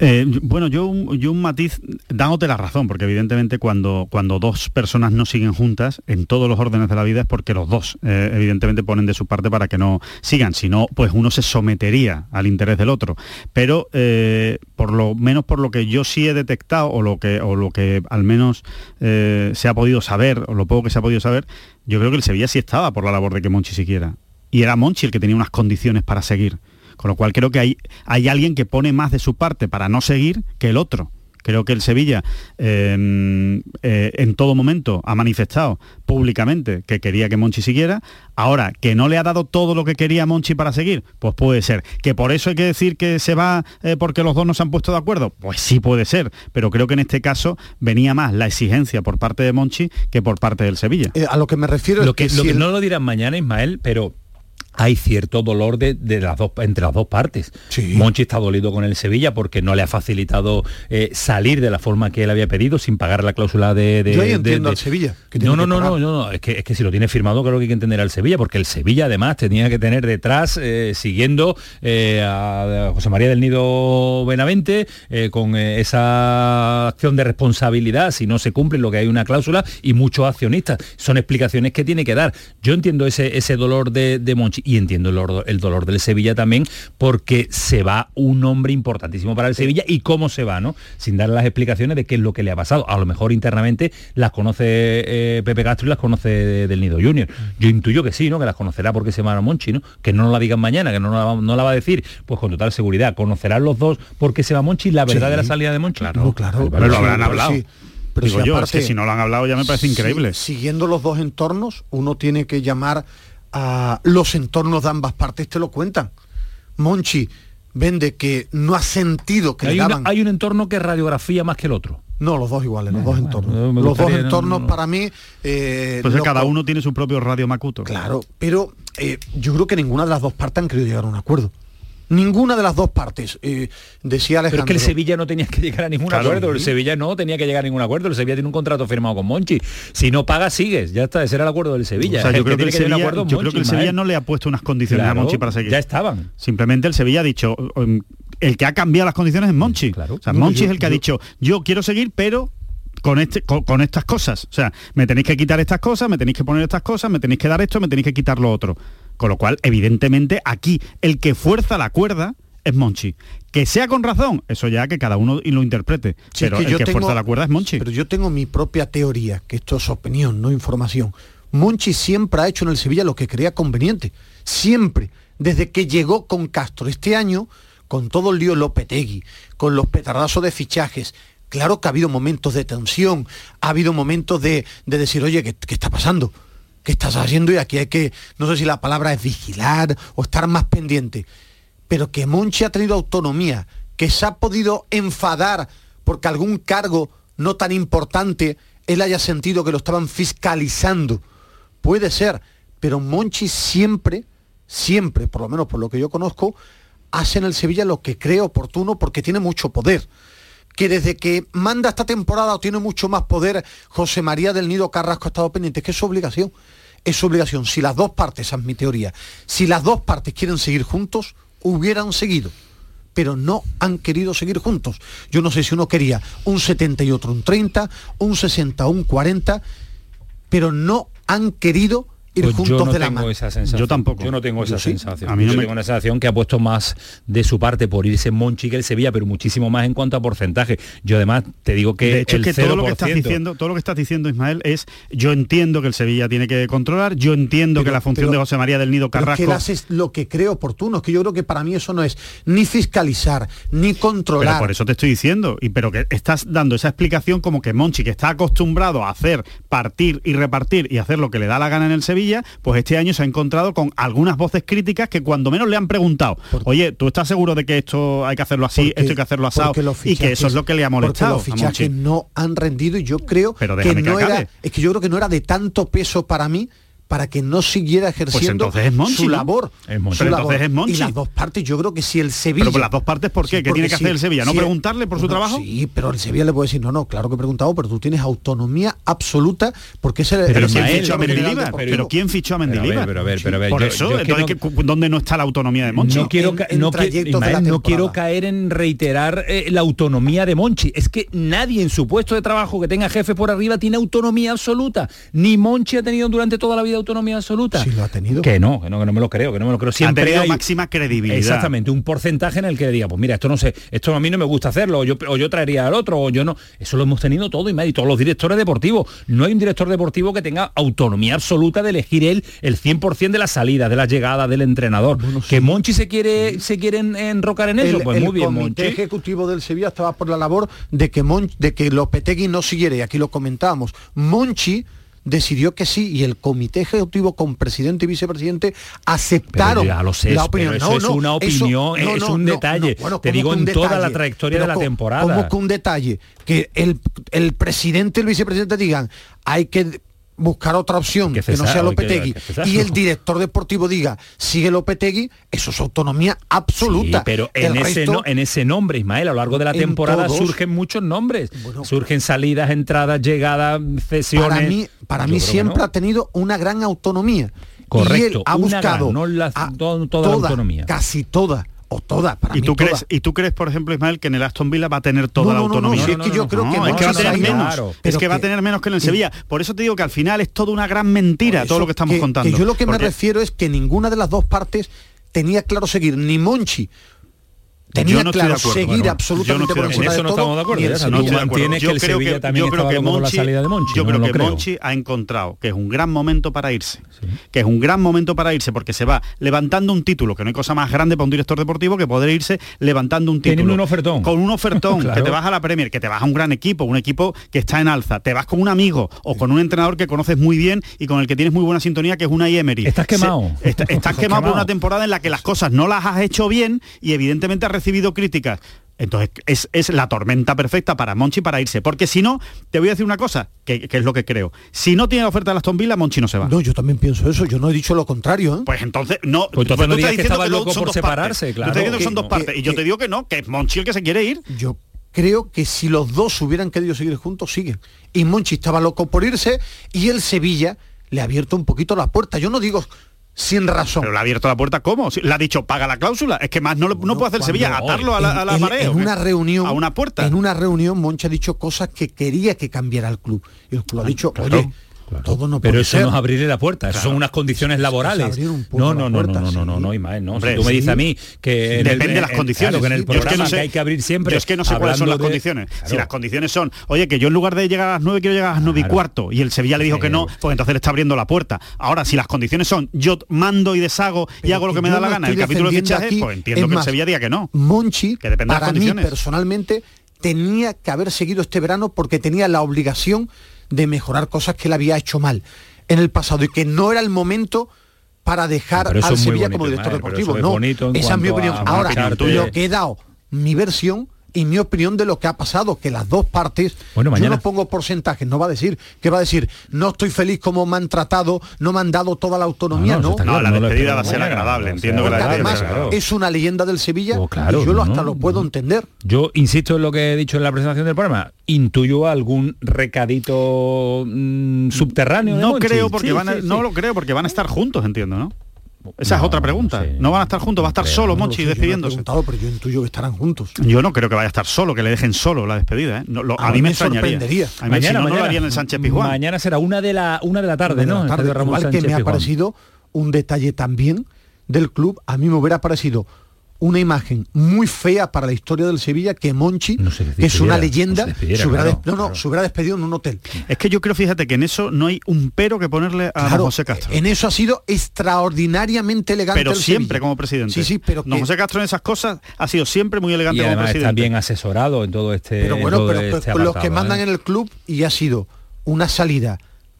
Eh, bueno, yo, un- yo un matiz, dándote la razón, porque evidentemente cuando, cuando dos personas no siguen juntas, en todos los órdenes de la vida es porque los dos eh, evidentemente ponen de su parte para que no sigan, si no, pues uno se sometería al interés del otro. Pero eh, por lo menos por lo que yo sí he detectado, o lo que, o lo que al menos se ha podido saber, o lo poco que se ha podido saber, yo creo que el Sevilla sí estaba por la labor de que Monchi siguiera. Y era Monchi el que tenía unas condiciones para seguir. Con lo cual creo que hay, hay alguien que pone más de su parte para no seguir que el otro. Creo que el Sevilla eh, eh, en todo momento ha manifestado públicamente que quería que Monchi siguiera. Ahora, que no le ha dado todo lo que quería Monchi para seguir, pues puede ser. Que por eso hay que decir que se va eh, porque los dos no se han puesto de acuerdo, pues sí puede ser. Pero creo que en este caso venía más la exigencia por parte de Monchi que por parte del Sevilla. Eh, a lo que me refiero Lo es que, que, lo si que el- no lo dirán mañana, Ismael, pero hay cierto dolor de, de las dos, entre las dos partes. Monchi está dolido con el Sevilla porque no le ha facilitado eh, salir de la forma que él había pedido sin pagar la cláusula de... de- Yo ahí entiendo de- al Sevilla, que No, no, que no, no, no, no, es que, es que si lo tiene firmado creo que hay que entender al Sevilla, porque el Sevilla además tenía que tener detrás, eh, siguiendo eh, a José María del Nido Benavente, con esa acción de responsabilidad, si no se cumple lo que hay una cláusula, y muchos accionistas. Son explicaciones que tiene que dar. Yo entiendo ese, ese dolor de, de Monchi y entiendo el, dolor- el dolor del Sevilla también, porque se va un hombre importantísimo para el Sevilla y cómo se va, ¿no? Sin dar las explicaciones de qué es lo que le ha pasado. A lo mejor internamente las conoce eh, Pepe Castro y las conoce de- del Nido Junior. Yo intuyo que sí, ¿no? Que las conocerá porque se llama Monchi, ¿no? Que no nos la digan mañana, que no, la, va- no la va a decir, pues con total seguridad. Conocerán los dos porque se va Monchi la verdad Sí. de la salida de Monchi. No, claro. Pero lo habrán hablado. sí, pero Digo si yo, aparte- es que si no lo han hablado ya me parece increíble. siguiendo los dos entornos, uno tiene que llamar a los entornos de ambas partes, te lo cuentan. Monchi vende que no ha sentido que Hay, le una- daban... hay un entorno que radiografía más que el otro. No, los dos iguales, los dos entornos. los dos no, entornos no. para mí... eh, Entonces lo cada uno tiene su propio radio Macuto. Claro, pero eh, yo creo que ninguna de las dos partes han querido llegar a un acuerdo. Ninguna de las dos partes. eh, decía Pero Alejandro... es que el Sevilla no tenía que llegar a ningún Claro. acuerdo. El Sevilla no tenía que llegar a ningún acuerdo. El Sevilla tiene un contrato firmado con Monchi. Si no pagas, sigues. Ya está, ese era el acuerdo del Sevilla. O sea, yo creo que, Sevilla, creo que el Sevilla no le ha puesto unas condiciones Claro, a Monchi para seguir. ya estaban. Simplemente el Sevilla ha dicho, um, el que ha cambiado las condiciones es Monchi. O sea, No, Monchi yo- es el que ha dicho, yo quiero seguir, pero con, este, con, con estas cosas. O sea, me tenéis que quitar estas cosas, me tenéis que poner estas cosas, me tenéis que dar esto, me tenéis que quitar lo otro. Con lo cual, evidentemente, aquí el que fuerza la cuerda es Monchi. Que sea con razón, eso ya que cada uno lo interprete. Sí, pero que el yo que tengo- fuerza la cuerda es Monchi. Pero yo tengo mi propia teoría, que esto es opinión, no información. Monchi siempre ha hecho en el Sevilla lo que creía conveniente. Siempre. Desde que llegó con Castro este año, con todo el lío Lopetegui, con los petardazos de fichajes, claro que ha habido momentos de tensión, ha habido momentos de, de decir, oye, ¿qué, qué está pasando? ¿Qué estás haciendo? Y aquí hay que, no sé si la palabra es vigilar o estar más pendiente. Pero que Monchi ha tenido autonomía, que se ha podido enfadar porque algún cargo no tan importante él haya sentido que lo estaban fiscalizando. Puede ser, pero Monchi siempre, siempre, por lo menos por lo que yo conozco, hace en el Sevilla lo que cree oportuno porque tiene mucho poder. Que desde que manda esta temporada o tiene mucho más poder, José María del Nido Carrasco ha estado pendiente, es que es su obligación. Es su obligación. Si las dos partes, esa es mi teoría, si las dos partes quieren seguir juntos, hubieran seguido pero no han querido seguir juntos. Yo no sé si uno quería un 70 y otro un 30, un 60, un 40, pero no han querido ir Pues juntos yo no de la tengo mano. esa sensación. Yo tampoco. Yo no tengo esa sí. sensación. A mí no yo me- tengo una sensación que ha puesto más de su parte por irse Monchi que el Sevilla, pero muchísimo más en cuanto a porcentaje. Yo además te digo que de hecho, el es que todo lo que estás 0%. diciendo, todo lo que estás diciendo, Ismael, es yo entiendo que el Sevilla tiene que controlar, yo entiendo que Pero- la función pero- de José María del Nido Pero es Carrasco. que él hace lo que cree oportuno. Es que yo creo que para mí eso no es ni fiscalizar, ni Pero controlar. por eso te estoy diciendo, y pero que estás dando esa explicación como que Monchi, que está acostumbrado a hacer, partir y repartir y hacer lo que le da la gana en el Sevilla, pues este año se ha encontrado con algunas voces críticas que cuando menos le han preguntado, oye, ¿tú estás seguro de que esto hay que hacerlo así, Porque- esto hay que hacerlo asado? Y que eso es lo que le ha molestado los fichajes no han rendido y yo creo Pero que no era es que yo creo que no era de tanto peso para mí para que no siguiera ejerciendo entonces es Monchi, su ¿no? labor. Es Monchi. su Pero labor. entonces es Monchi. Y las dos partes, yo creo que si el Sevilla... Pero las dos partes, ¿por qué? Sí, ¿Qué tiene que hacer el Sevilla? ¿No si- preguntarle por su trabajo? Sí, pero el Sevilla le puede decir, no, no, claro que he preguntado, pero tú tienes autonomía absoluta porque es el, Pero el ¿quién director fichó Mendilibar? Pero ¿quién fichó a Pero a ver, Mendilibar? pero a ver, pero a ver, Por yo- eso, yo es que entonces, no- ¿qué- ¿dónde no está la autonomía de Monchi? No en- en Ismael, quiero caer en reiterar eh, la autonomía de Monchi. Es que nadie en su puesto de trabajo que tenga jefe por arriba tiene autonomía absoluta. Ni Monchi ha tenido durante toda la vida autonomía absoluta. Sí lo ha tenido. Que no, que no, que no me lo creo, que no me lo creo. Siempre ha tenido hay- máxima credibilidad. Exactamente, un porcentaje en el que diga, pues mira, esto no sé, esto a mí no me gusta hacerlo, o yo, o yo traería al otro, o yo no. Eso lo hemos tenido todo y más, y todos los directores deportivos. No hay un director deportivo que tenga autonomía absoluta de elegir él el 100% de las salidas, de las llegadas del entrenador. Que Monchi se quiere, se quiere en- enrocar en eso, el, pues el muy bien, comité Monchi. ejecutivo del Sevilla estaba por la labor de que Mon- de que Lopetegui no siguiera y aquí lo comentábamos Monchi decidió que sí y el comité ejecutivo con presidente y vicepresidente aceptaron Pero ya lo sé, la opinión. pero eso es una opinión, es un detalle. Bueno, Te ¿cómo digo en toda la trayectoria Pero de la temporada. ¿Cómo que un detalle? Que el, el presidente y el vicepresidente digan, hay que buscar otra opción Que que, no sea que- Lopetegui que y el director deportivo diga sigue Lopetegui eso es autonomía absoluta Sí, pero en El ese, resto- no- en ese nombre, Ismael, a lo largo de la temporada todos. surgen muchos nombres. Bueno. surgen salidas, entradas, llegadas, cesiones. para mí, para Yo mí siempre no. ha tenido una gran autonomía. Correcto, y él ha buscado gran, no la- toda la autonomía. casi toda, o toda, para ¿Y mí tú, crees, ¿Y tú crees, por ejemplo, Ismael, que en el Aston Villa va a tener toda No, la no, no, no, autonomía? si es que yo creo que No, es Monchi que va a tener menos. Claro. es Pero que va a que- tener menos que en el Sevilla. Por eso te digo que al final es toda una gran mentira todo lo que estamos que- contando. Que yo lo que me refiero es que ninguna de las dos partes tenía claro seguir, ni Monchi tenía Yo no estoy de claro acuerdo, seguir bueno, yo no absolutamente por En eso de no todo, estamos de acuerdo, No de acuerdo. mantienes que Yo el creo Sevilla también yo creo estaba que la Monchi- salida de Monchi, Yo no creo que creo. Monchi ha encontrado que es un gran momento para irse. Que es un gran momento para irse porque se va levantando un título, que no hay cosa más grande para un director deportivo que poder irse levantando un título. Teniendo un ofertón. Con un ofertón, Claro. que te vas a la Premier, que te vas a un gran equipo, un equipo que está en alza, te vas con un amigo o con un entrenador que conoces muy bien y con el que tienes muy buena sintonía, que es una Emery. Estás Se- quemado. está- estás quemado por una temporada en la que las cosas no las has hecho bien y evidentemente has recibido críticas. Entonces es, es la tormenta perfecta para Monchi para irse. Porque si no, te voy a decir una cosa, que, que es lo que creo. Si no tiene oferta de Aston Villa, Monchi no se va. No, yo también pienso eso, yo no he dicho lo contrario. ¿eh? Pues entonces no. Pues entonces tú no estás que diciendo luego loco son por dos separarse, partes. Tú claro. estás diciendo que son Que- dos partes. que- y yo te que- digo que no, que es Monchi el que se quiere ir. Yo creo que si los dos hubieran querido seguir juntos, siguen. Y Monchi estaba loco por irse y el Sevilla le ha abierto un poquito la puerta. Yo no digo sin razón. Pero le ha abierto la puerta, ¿cómo? Le ha dicho, paga la cláusula. Es que más no, lo- no puede hacer Sevilla, atarlo a la, a la en, pared. en una reunión A una puerta. en una reunión Monchi ha dicho cosas que quería que cambiara el club y el club ha dicho claro, oye todo no Pero puede eso ser. no es abrirle la puerta, Claro. son unas condiciones laborales. abrir un No, no, no, no, puerta, no, no, sí. no, no, Ismael, no. Hombre, si tú me dices a mí que el- Depende de las en- condiciones. claro, que en el Yo es que programa no sé- que hay que abrir siempre. Yo es que no sé cuáles son las de- condiciones. Si Claro. las condiciones son, oye, que yo en lugar de llegar a las 9 quiero llegar a las 9 y Claro. cuarto y el Sevilla le dijo que no, pues entonces le está abriendo la puerta. Ahora, si las condiciones son yo mando y deshago y Pero hago lo que me da la no gana, el capítulo de fichajes, pues entiendo que el Sevilla diga que no. Monchi, Que depende de las condiciones. personalmente, tenía que haber seguido este verano porque tenía la obligación de mejorar cosas que él había hecho mal en el pasado y que no era el momento para dejar eso al Sevilla bonito, como director deportivo. es No, esa es mi opinión. Ahora, lo que he dado, mi versión y mi opinión de lo que ha pasado, que las dos partes, Bueno, yo mañana- no pongo porcentajes, no va a decir, que va a decir, no estoy feliz como me han tratado, no me han dado toda la autonomía, No, la despedida va a ser agradable, entiendo que la además es una leyenda del Sevilla Oh, claro, y yo hasta no, lo puedo no. entender. Yo insisto en lo que he dicho en la presentación del programa. Intuyo algún recadito mm, subterráneo. No creo porque Sí, van a- sí, sí. no lo creo porque van a estar juntos, entiendo, ¿no? Esa es otra pregunta. no sé. No van a estar juntos, va a estar solo No Monchi sé, yo no he despidiéndose. preguntado, pero yo intuyo que estarán juntos. Yo no creo que vaya a estar solo, que le dejen solo la despedida. ¿eh? No, lo- a, A mí me me extrañaría. sorprendería. A mí, si no, no lo mañana. haría en el Sánchez Pizjuán. Mañana será una de la una de la tarde, de la ¿no? tarde. Estadio Ramón Igual que me ha parecido un detalle también del club, a mí me hubiera parecido una imagen muy fea para la historia del Sevilla que Monchi, No se que es una leyenda, no se hubiera claro, no, no, claro. se hubiera despedido en un hotel. Es que yo creo, fíjate, que en eso no hay un pero que ponerle a Claro, José Castro. en eso ha sido extraordinariamente elegante pero el siempre Sevilla. como presidente. Sí, sí, pero que- José Castro en esas cosas ha sido siempre muy elegante Y como está presidente. bien asesorado en todo este. pero en bueno, pero, este pero los que apartado, mandan ¿eh? en el club y ha sido una salida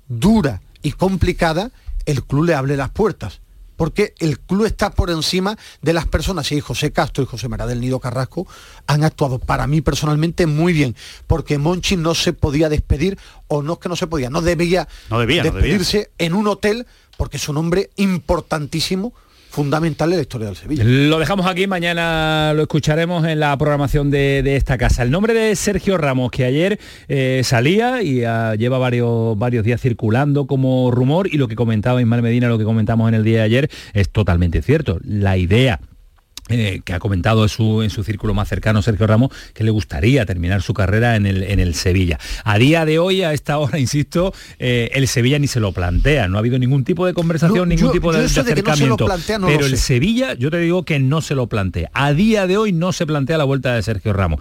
dura y complicada, el club le abre las puertas. Porque el club está por encima de las personas. Y José Castro y José María del Nido Carrasco han actuado para mí personalmente muy bien. Porque Monchi no se podía despedir, o no es que no se podía, no debía, No debía, no debía. despedirse en un hotel porque es un hombre importantísimo fundamental en la historia del Sevilla. Lo dejamos aquí, mañana lo escucharemos en la programación de, de esta casa. El nombre de Sergio Ramos, que ayer eh, salía y uh, lleva varios, varios días circulando como rumor, y lo que comentaba Ismael Medina, lo que comentamos en el día de ayer, es totalmente cierto. La idea eh, que ha comentado en su, en su, círculo más cercano Sergio Ramos, que le gustaría terminar su carrera en el, en el Sevilla. A día de hoy, a esta hora, insisto, eh, el Sevilla ni se lo plantea. No ha habido ningún tipo de conversación, no, ningún yo, tipo de, acercamiento. No plantea, no pero el Sevilla, yo te digo que no se lo plantea. A día de hoy no se plantea la vuelta de Sergio Ramos.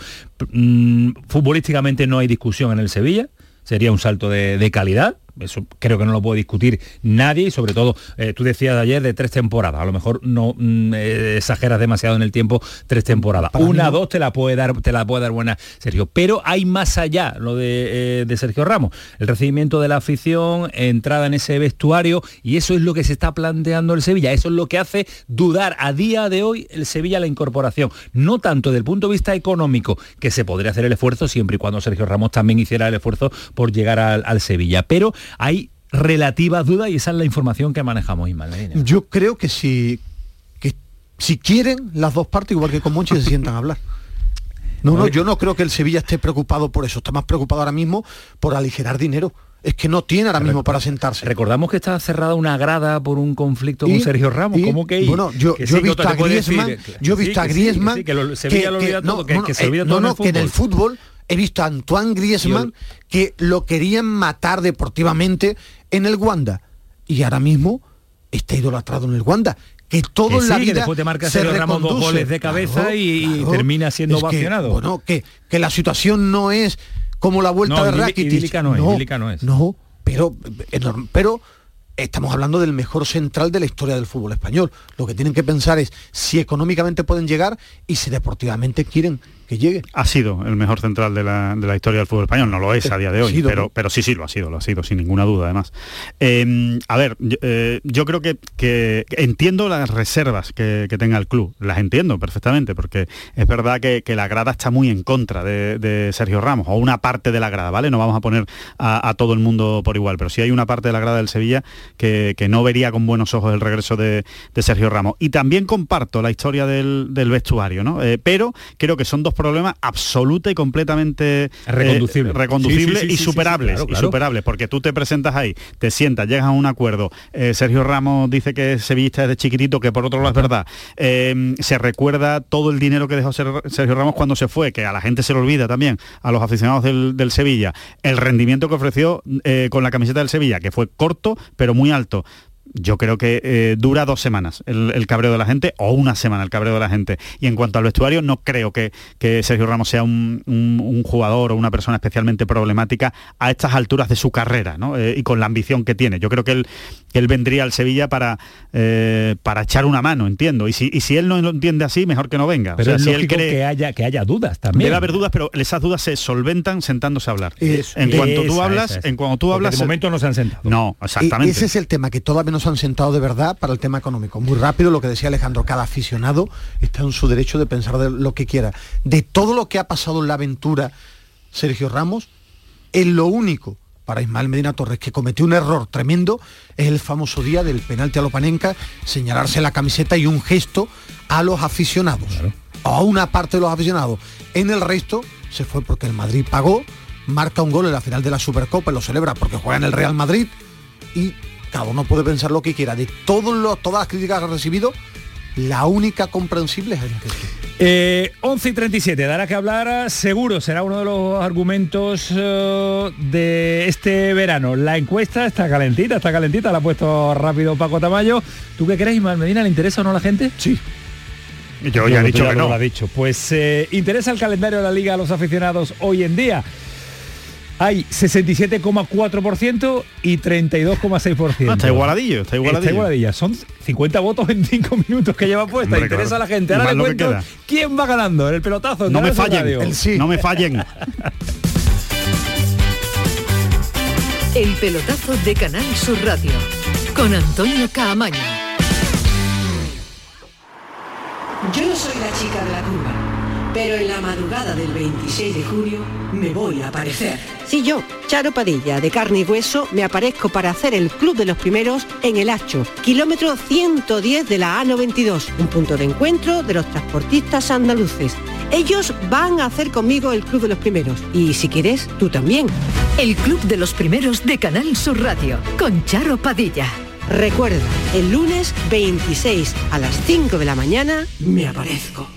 Mm, futbolísticamente no hay discusión en el Sevilla. Sería un salto de, de calidad, eso creo que no lo puede discutir nadie y sobre todo eh, tú decías ayer de tres temporadas a lo mejor no mm, eh, exageras demasiado en el tiempo tres temporadas. Para una no. dos te la puede dar te la puede dar buena Sergio. Pero hay más allá lo de, eh, de, Sergio Ramos. El recibimiento de la afición entrada en ese vestuario y eso es lo que se está planteando el Sevilla. Eso es lo que hace dudar a día de hoy el Sevilla la incorporación. No tanto desde el punto de vista económico que se podría hacer el esfuerzo siempre y cuando Sergio Ramos también hiciera el esfuerzo por llegar al, al Sevilla. Pero hay relativas dudas y esa es la información que manejamos, Ismael. Yo creo que si, que si quieren las dos partes, igual que con Monchi, se sientan a hablar. No, no, yo no creo que el Sevilla esté preocupado por eso, está más preocupado ahora mismo por aligerar dinero. Es que no tiene ahora mismo para sentarse. Recordamos que está cerrada una grada por un conflicto y, con Sergio Ramos. Y, ¿Cómo que Bueno, yo, que yo sí, he visto a Griezmann, decir, yo he visto sí, a Griezmann que, que, se olvida eh, no, que en el fútbol he visto a Antoine Griezmann que lo querían matar deportivamente en el Wanda y ahora mismo está idolatrado en el Wanda que todo que en la sí, vida que después te marca se Ramos dos goles de cabeza claro, y, claro. termina siendo es ovacionado. Que, bueno, que, que la situación no es como la vuelta no, de Rakitic. No, es, no, idílica no es. No, pero, pero estamos hablando del mejor central de la historia del fútbol español. Lo que tienen que pensar es si económicamente pueden llegar y si deportivamente quieren que llegue. Ha sido el mejor central de la, de la historia del fútbol español, no lo es a día de hoy, sido, pero, pero sí, sí, lo ha sido, lo ha sido, sin ninguna duda, además. Eh, a ver, yo, eh, yo creo que, que, entiendo las reservas que, que, tenga el club, las entiendo perfectamente, porque es verdad que, que la grada está muy en contra de, de, Sergio Ramos, o una parte de la grada, ¿vale? No vamos a poner a, a, todo el mundo por igual, pero sí hay una parte de la grada del Sevilla que, no vería con buenos ojos el regreso de, de Sergio Ramos. Y también comparto la historia del, del vestuario, ¿no? Eh, pero creo que son dos problemas absoluta y completamente reconducible, eh, reconducible sí, sí, sí, y superables, claro, claro. y superables, porque tú te presentas ahí, te sientas, llegas a un acuerdo, eh, Sergio Ramos dice que es sevillista desde chiquitito, que por otro lado es verdad, eh, se recuerda todo el dinero que dejó Sergio Ramos cuando se fue, que a la gente se le olvida también, a los aficionados del, del Sevilla, el rendimiento que ofreció eh, con la camiseta del Sevilla, que fue corto, pero muy alto yo creo que eh, dura dos semanas el, el, cabreo de la gente o una semana el cabreo de la gente. Y en cuanto al vestuario, no creo que, que Sergio Ramos sea un, un, jugador o una persona especialmente problemática a estas alturas de su carrera ¿no? eh, y con la ambición que tiene. Yo creo que él, que él vendría al Sevilla para, eh, para echar una mano, entiendo. Y si, y si él no lo entiende así, mejor que no venga. Pero o sea, es si él cree que haya, que haya dudas también. Debe haber dudas, pero esas dudas se solventan sentándose a hablar. Eso, en cuanto tú esa, hablas, esa, esa. en cuanto tú hablas. De momento no se han sentado. No, exactamente. Y ese es el tema, que todavía no se han sentado de verdad para el tema económico. Muy rápido lo que decía Alejandro, cada aficionado está en su derecho de pensar de lo que quiera. De todo lo que ha pasado en la aventura Sergio Ramos, es lo único para Ismael Medina Torres, que cometió un error tremendo, es el famoso día del penalti a Lopanenka, señalarse la camiseta y un gesto a los aficionados, claro. a una parte de los aficionados. En el resto se fue porque el Madrid pagó, marca un gol en la final de la Supercopa y lo celebra porque juega en el Real Madrid y cada uno puede pensar lo que quiera. De todos los, todas las críticas que ha recibido, la única comprensible es el eh, 11 y 37, dará que hablar, seguro será uno de los argumentos uh, de este verano. La encuesta está calentita, está calentita, la ha puesto rápido Paco Tamayo. ¿Tú qué crees, Ismael Medina? ¿Le interesa o no a la gente? Sí. Yo ya he dicho ya que no. Lo ha dicho. Pues eh, interesa el calendario de la liga a los aficionados hoy en día. Hay 67,4% y 32,6%. Ah, está igualadillo, está igualadillo. Está igualadilla. Son 50 votos en 5 minutos que lleva puesta. Hombre, Interesa claro. a la gente. Ahora le cuento quién va ganando en el pelotazo. No me fallen, el sí. no me fallen. El pelotazo de Canal Sur Radio con Antonio Caamaño. Yo no soy la chica de la curva Pero en la madrugada del 26 de julio me voy a aparecer. Si yo, Charo Padilla, de carne y hueso, me aparezco para hacer el Club de los Primeros en el Hacho, kilómetro 110 de la A92, un punto de encuentro de los transportistas andaluces. Ellos van a hacer conmigo el Club de los Primeros y si quieres, tú también. El Club de los Primeros de Canal Sur Radio, con Charo Padilla. Recuerda, el lunes 26 a las 5 de la mañana me aparezco.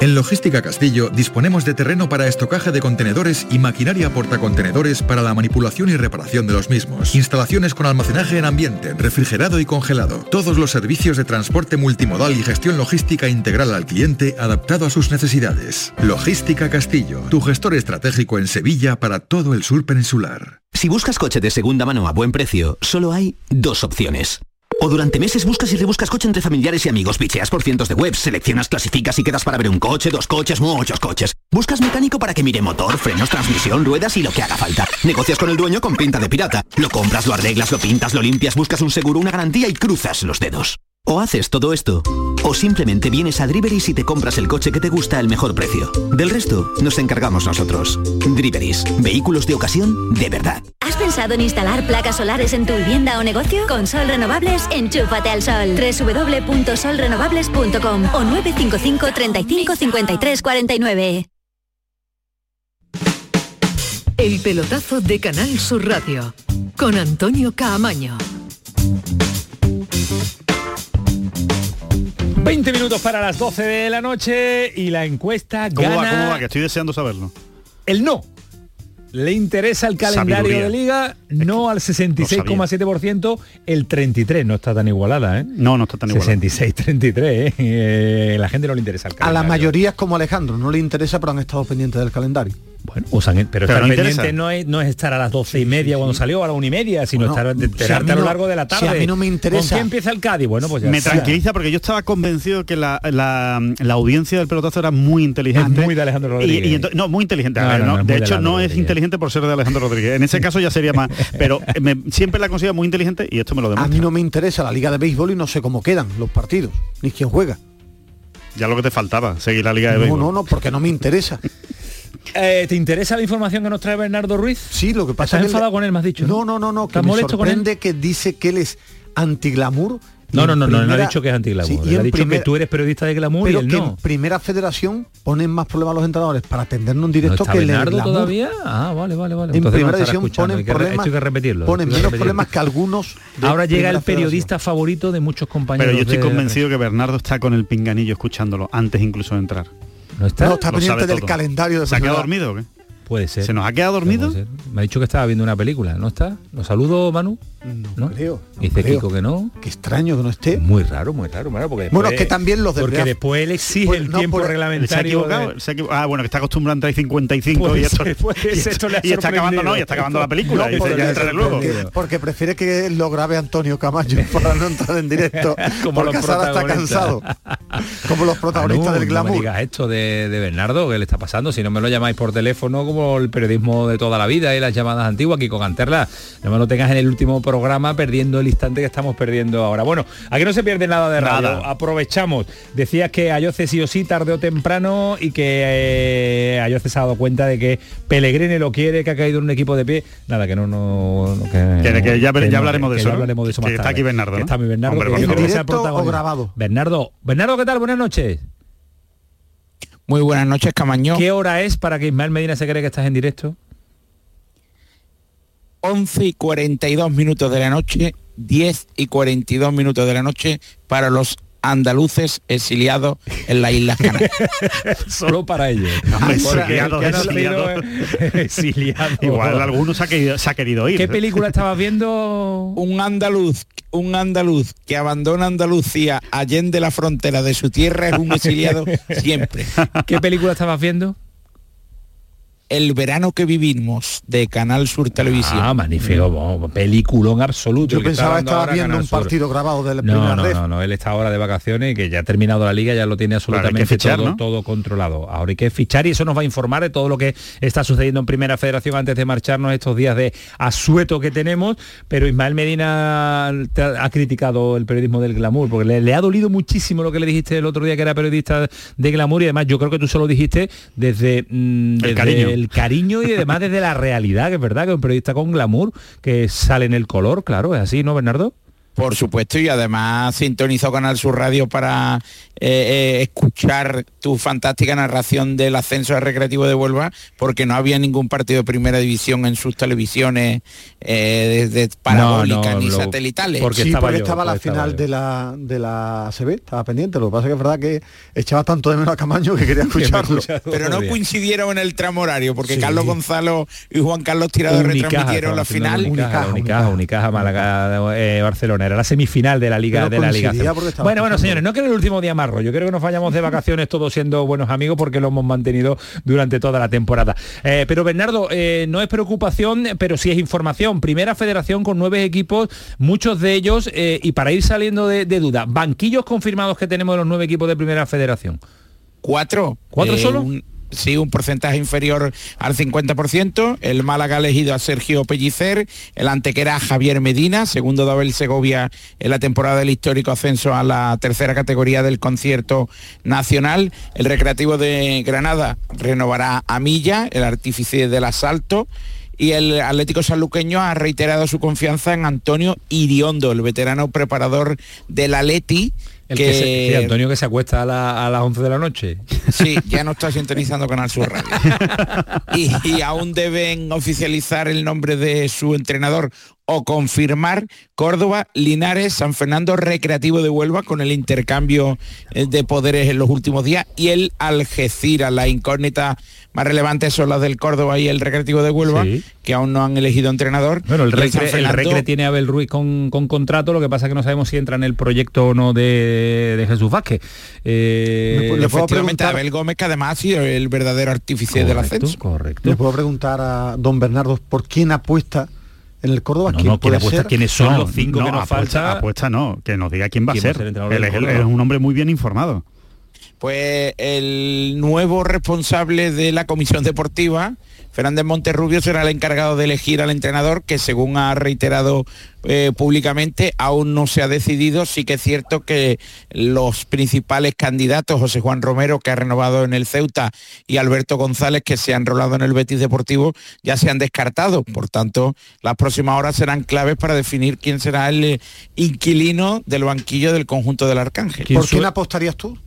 En Logística Castillo disponemos de terreno para estocaje de contenedores y maquinaria portacontenedores para la manipulación y reparación de los mismos. Instalaciones con almacenaje en ambiente, refrigerado y congelado. Todos los servicios de transporte multimodal y gestión logística integral al cliente adaptado a sus necesidades. Logística Castillo, tu gestor estratégico en Sevilla para todo el sur peninsular. Si buscas coche de segunda mano a buen precio, solo hay dos opciones. O durante meses buscas y rebuscas coche entre familiares y amigos, bicheas por cientos de webs, seleccionas, clasificas y quedas para ver un coche, dos coches, muchos coches. Buscas mecánico para que mire motor, frenos, transmisión, ruedas y lo que haga falta. Negocias con el dueño con pinta de pirata. Lo compras, lo arreglas, lo pintas, lo limpias, buscas un seguro, una garantía y cruzas los dedos. O haces todo esto, o simplemente vienes a Driveris y te compras el coche que te gusta al mejor precio. Del resto, nos encargamos nosotros. Driveris, vehículos de ocasión de verdad. ¿Has pensado en instalar placas solares en tu vivienda o negocio? Con Sol Renovables, enchúfate al sol. www.solrenovables.com o 955 35 53 49. El pelotazo de Canal Sur Radio, con Antonio Caamaño. 20 minutos para las 12 de la noche y la encuesta ¿Cómo gana va? ¿Cómo va? Que estoy deseando saberlo. el no. Le interesa el calendario Sabiduría. de liga, no al 66,7%, el 33 no está tan igualada, ¿eh? No, no está tan igualada. 66-33, ¿eh? Eh, La gente no le interesa el A calendario. la mayoría es como Alejandro, no le interesa, pero han estado pendientes del calendario. Bueno, pero, Pero estar no pendiente no es, no es estar a las 12 y media cuando salió, a la una y media, sino Bueno, estar, si a a, lo no- largo de la si tarde. a mí no me interesa- ¿Con qué empieza el Cádiz? Bueno, pues ya me está. tranquiliza porque yo estaba convencido que la, la- la audiencia del pelotazo era muy inteligente. Ah, muy de Alejandro Rodríguez. y no, muy inteligente. A No, ver, no, no, no, de hecho, no es inteligente por ser de Alejandro Rodríguez. En ese caso ya sería más. Pero eh, me- siempre la considero muy inteligente y esto me lo A demuestra. mí no me interesa la liga de béisbol y no sé cómo quedan los partidos, ni quién juega. Ya lo que te faltaba, seguir la Liga de No, Béisbol. no, no, porque no me interesa. Eh, ¿Te interesa la información que nos trae Bernardo Ruiz? Sí, lo que pasa ¿Estás es que enfadado con él, me has dicho? No, no, no, no, que ¿Estás me él? sorprende que dice que él es anti-glamour. y No, no, en no, no, no ha primera- dicho que es anti-glamour. Sí, y Él ha dicho primera- que tú eres periodista de glamour y pero él que no. en primera federación ponen más problemas los entrenadores para atendernos en directo ¿No que el Bernardo glamour. todavía? Ah, vale, vale, vale. En Entonces no primera escuchando, ponen que problemas, esto hay que repetirlo. ponen menos repetirlo. problemas que algunos. de Ahora llega primera el periodista favorito de muchos compañeros. Pero yo estoy de- convencido que Bernardo está con el pinganillo escuchándolo antes incluso de entrar. ¿No está? No, está pendiente del todo. calendario de ¿Se ha quedado dormido o qué? Puede ser. ¿Se nos ha quedado dormido? Me ha dicho que estaba viendo una película, ¿no está? ¿Lo saludo, Manu? No, creo. no Dice creo. Kiko que no. Qué extraño que no esté. Muy raro, muy raro, raro, porque Bueno, es que también los del Porque después él exige Pues, el no, tiempo por- ¿Se ha reglamentario. equivocado? de- Se ha equivo- Ah, bueno, que está acostumbrado a entrar 55 y Puede esto, ser, puede y esto- y está acabando, no, y está acabando la película. Y dice, porque- ya entraré luego. porque, porque prefiere que lo grabe Antonio Camacho para no entrar en directo. Como porque los ahora está protagonistas. cansado. Como los protagonistas del No me glamour. digas esto de, de Bernardo, ¿qué le está pasando? Si no me lo llamáis por teléfono como el periodismo de toda la vida y las llamadas antiguas, Kiko Canterla, no me lo tengas en el último programa perdiendo el instante que estamos perdiendo ahora. Bueno, aquí no se pierde nada de radio. Nada. Aprovechamos. Decías que Ayoce sí o sí, tarde o temprano, y que eh, Ayoce se ha dado cuenta de que Pellegrini lo quiere, que ha caído en un equipo de pie. Nada, que no, no, no- que, Que- que ya- ya no, hablaremos de eso, ya hablaremos de eso Que más está tarde. aquí Bernardo, Que ¿no? Está mi Bernardo. Hombre, que yo ¿En creo que sea el directo o protagonista. grabado? Bernardo, Bernardo, ¿qué tal? Buenas noches. Muy buenas noches, Camaño. ¿Qué hora es para que Ismael Medina se cree que estás en directo? 11 y 42 minutos de la noche, 10 y 42 minutos de la noche para los andaluces exiliados en las Islas Canarias. Solo para ellos. Exiliados, el exiliados. exiliado. Igual algunos se ha querido, se ha querido ir. ¿Qué película estabas viendo? Un andaluz, un andaluz que abandona Andalucía allende la frontera de su tierra es un exiliado siempre. ¿Qué película estabas viendo? El verano que vivimos de Canal Sur Televisión. Ah, magnífico, bo- peliculón absoluto. Yo el pensaba estaba viendo Canal un Sur. partido grabado de la No, no, no, no, él está ahora de vacaciones y que ya ha terminado la liga, ya lo tiene absolutamente fichar, todo, ¿no? todo controlado. Ahora hay que fichar y eso nos va a informar de todo lo que está sucediendo en Primera Federación antes de marcharnos estos días de asueto que tenemos. Pero Ismael Medina ha criticado el periodismo del glamour, porque le, le ha dolido muchísimo lo que le dijiste el otro día que era periodista de glamour y además yo creo que tú se lo dijiste desde, mm, desde cariño. El cariño y además desde la realidad, que es verdad que un periodista con glamour que sale en el color, claro, es así, ¿no, Bernardo? Por supuesto, y además sintonizó Canal Sur Radio para eh, eh, escuchar tu fantástica narración del ascenso al Recreativo de Huelva, porque no había ningún partido de primera división en sus televisiones eh, de, de parabólicas no, ni lo- satelitales. porque sí, estaba porque yo, estaba la estaba final yo. de la de la CB, estaba pendiente. Lo que pasa es que es verdad que echaba tanto de menos a Camaño que quería escucharlo. Pero no coincidieron en el tramo horario, porque Carlos Gonzalo y Juan Carlos Tirado Unicaja, retransmitieron la final. Unicaja, Unicaja, Unicaja, Málaga, eh, Barcelona. Era la semifinal de la Liga Pero de la Liga. Bueno, bueno, señores, no quiero el último día más rollo. Quiero que nos vayamos de vacaciones todos siendo buenos amigos porque lo hemos mantenido durante toda la temporada. Eh, pero Bernardo, eh, no es preocupación, pero sí es información. Primera federación con nueve equipos, muchos de ellos, eh, y para ir saliendo de, de duda, banquillos confirmados que tenemos de los nueve equipos de Primera Federación. Cuatro. ¿Cuatro Eh, solo? un- sí, un porcentaje inferior al 50%. El Málaga ha elegido a Sergio Pellicer, el antequera a Javier Medina, segundo de Segovia en la temporada del histórico ascenso a la tercera categoría del concierto nacional. El Recreativo de Granada renovará a Milla, el artífice del asalto. Y el Atlético Sanluqueño ha reiterado su confianza en Antonio Iriondo, el veterano preparador del Atleti, El que, se- Antonio que se acuesta a, la- a las 11 de la noche. Sí, ya no está sintonizando Canal Sur Radio. Y, y aún deben oficializar el nombre de su entrenador o confirmar Córdoba, Linares, San Fernando Recreativo de Huelva con el intercambio eh, de poderes en los últimos días y el Algeciras. La incógnita más relevante son las del Córdoba y el Recreativo de Huelva, Sí. que aún no han elegido entrenador. Bueno, el Recre, el Fernando- Recre tiene a Abel Ruiz con, con contrato, lo que pasa es que no sabemos si entra en el proyecto o no de, de Jesús Vázquez. Eh, ¿Le puedo preguntar? Abel Gómez, que además ha sido el verdadero artífice del ascenso. correcto. Le puedo preguntar a don Bernardo por quién apuesta en el Córdoba. No, ¿Quién no, ¿quién puede apuesta? ser? ¿Quiénes son No, los cinco no, que nos apuesta, falta? apuesta no, que nos diga quién va a ¿Quién va a ser. Él es un hombre muy bien informado. Pues el nuevo responsable de la comisión deportiva, Fernández Monterrubio, será el encargado de elegir al entrenador, que según ha reiterado eh, públicamente, aún no se ha decidido. Sí que es cierto que los principales candidatos, José Juan Romero, que ha renovado en el Ceuta, y Alberto González, que se ha enrolado en el Betis Deportivo, ya se han descartado. Por tanto, las próximas horas serán claves para definir quién será el eh, inquilino del banquillo del conjunto del Arcángel. ¿Por quién apostarías tú?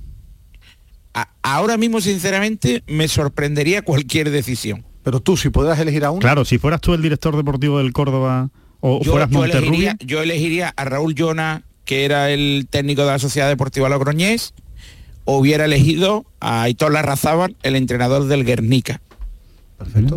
A- ahora mismo, sinceramente, me sorprendería cualquier decisión. Pero tú, si pudieras elegir a uno. Claro, si fueras tú el director deportivo del Córdoba o Yo, fueras yo elegiría, yo elegiría a Raúl Llona, que era el técnico de la Sociedad Deportiva Logroñés, o hubiera elegido a Aitor Larrazábal, el entrenador del Guernica.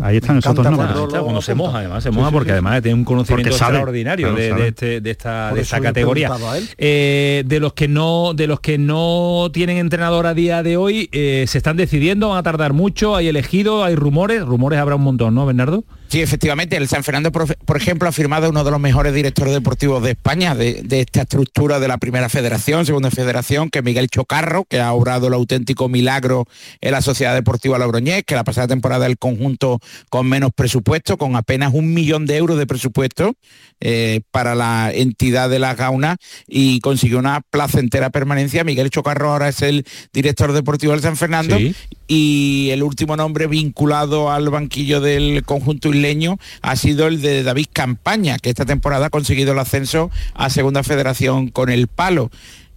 Ahí están esos dos encanta nombres. cuando Ahí está, cuando se moja, además, se Sí, moja sí, porque sí. además tiene un conocimiento extraordinario de, de este- de esta, de categoría. Eh, de los que no, de los que no tienen entrenador a día de hoy, eh, se están decidiendo, van a tardar mucho, hay elegido, hay rumores, rumores habrá un montón, ¿no, Bernardo? Sí, efectivamente, el San Fernando, por, ejemplo, ha firmado uno de los mejores directores deportivos de España, de, de esta estructura de la primera federación, segunda federación, que es Miguel Chocarro, que ha obrado el auténtico milagro en la Sociedad Deportiva Logroñés, que la pasada temporada el conjunto con menos presupuesto, con apenas un millón de euros de presupuesto eh, para la entidad de la Gauna y consiguió una placentera permanencia. Miguel Chocarro ahora es el director deportivo del San Fernando Sí. y el último nombre vinculado al banquillo del conjunto isleño ha sido el de David Campaña, que esta temporada ha conseguido el ascenso a Segunda Federación con el palo.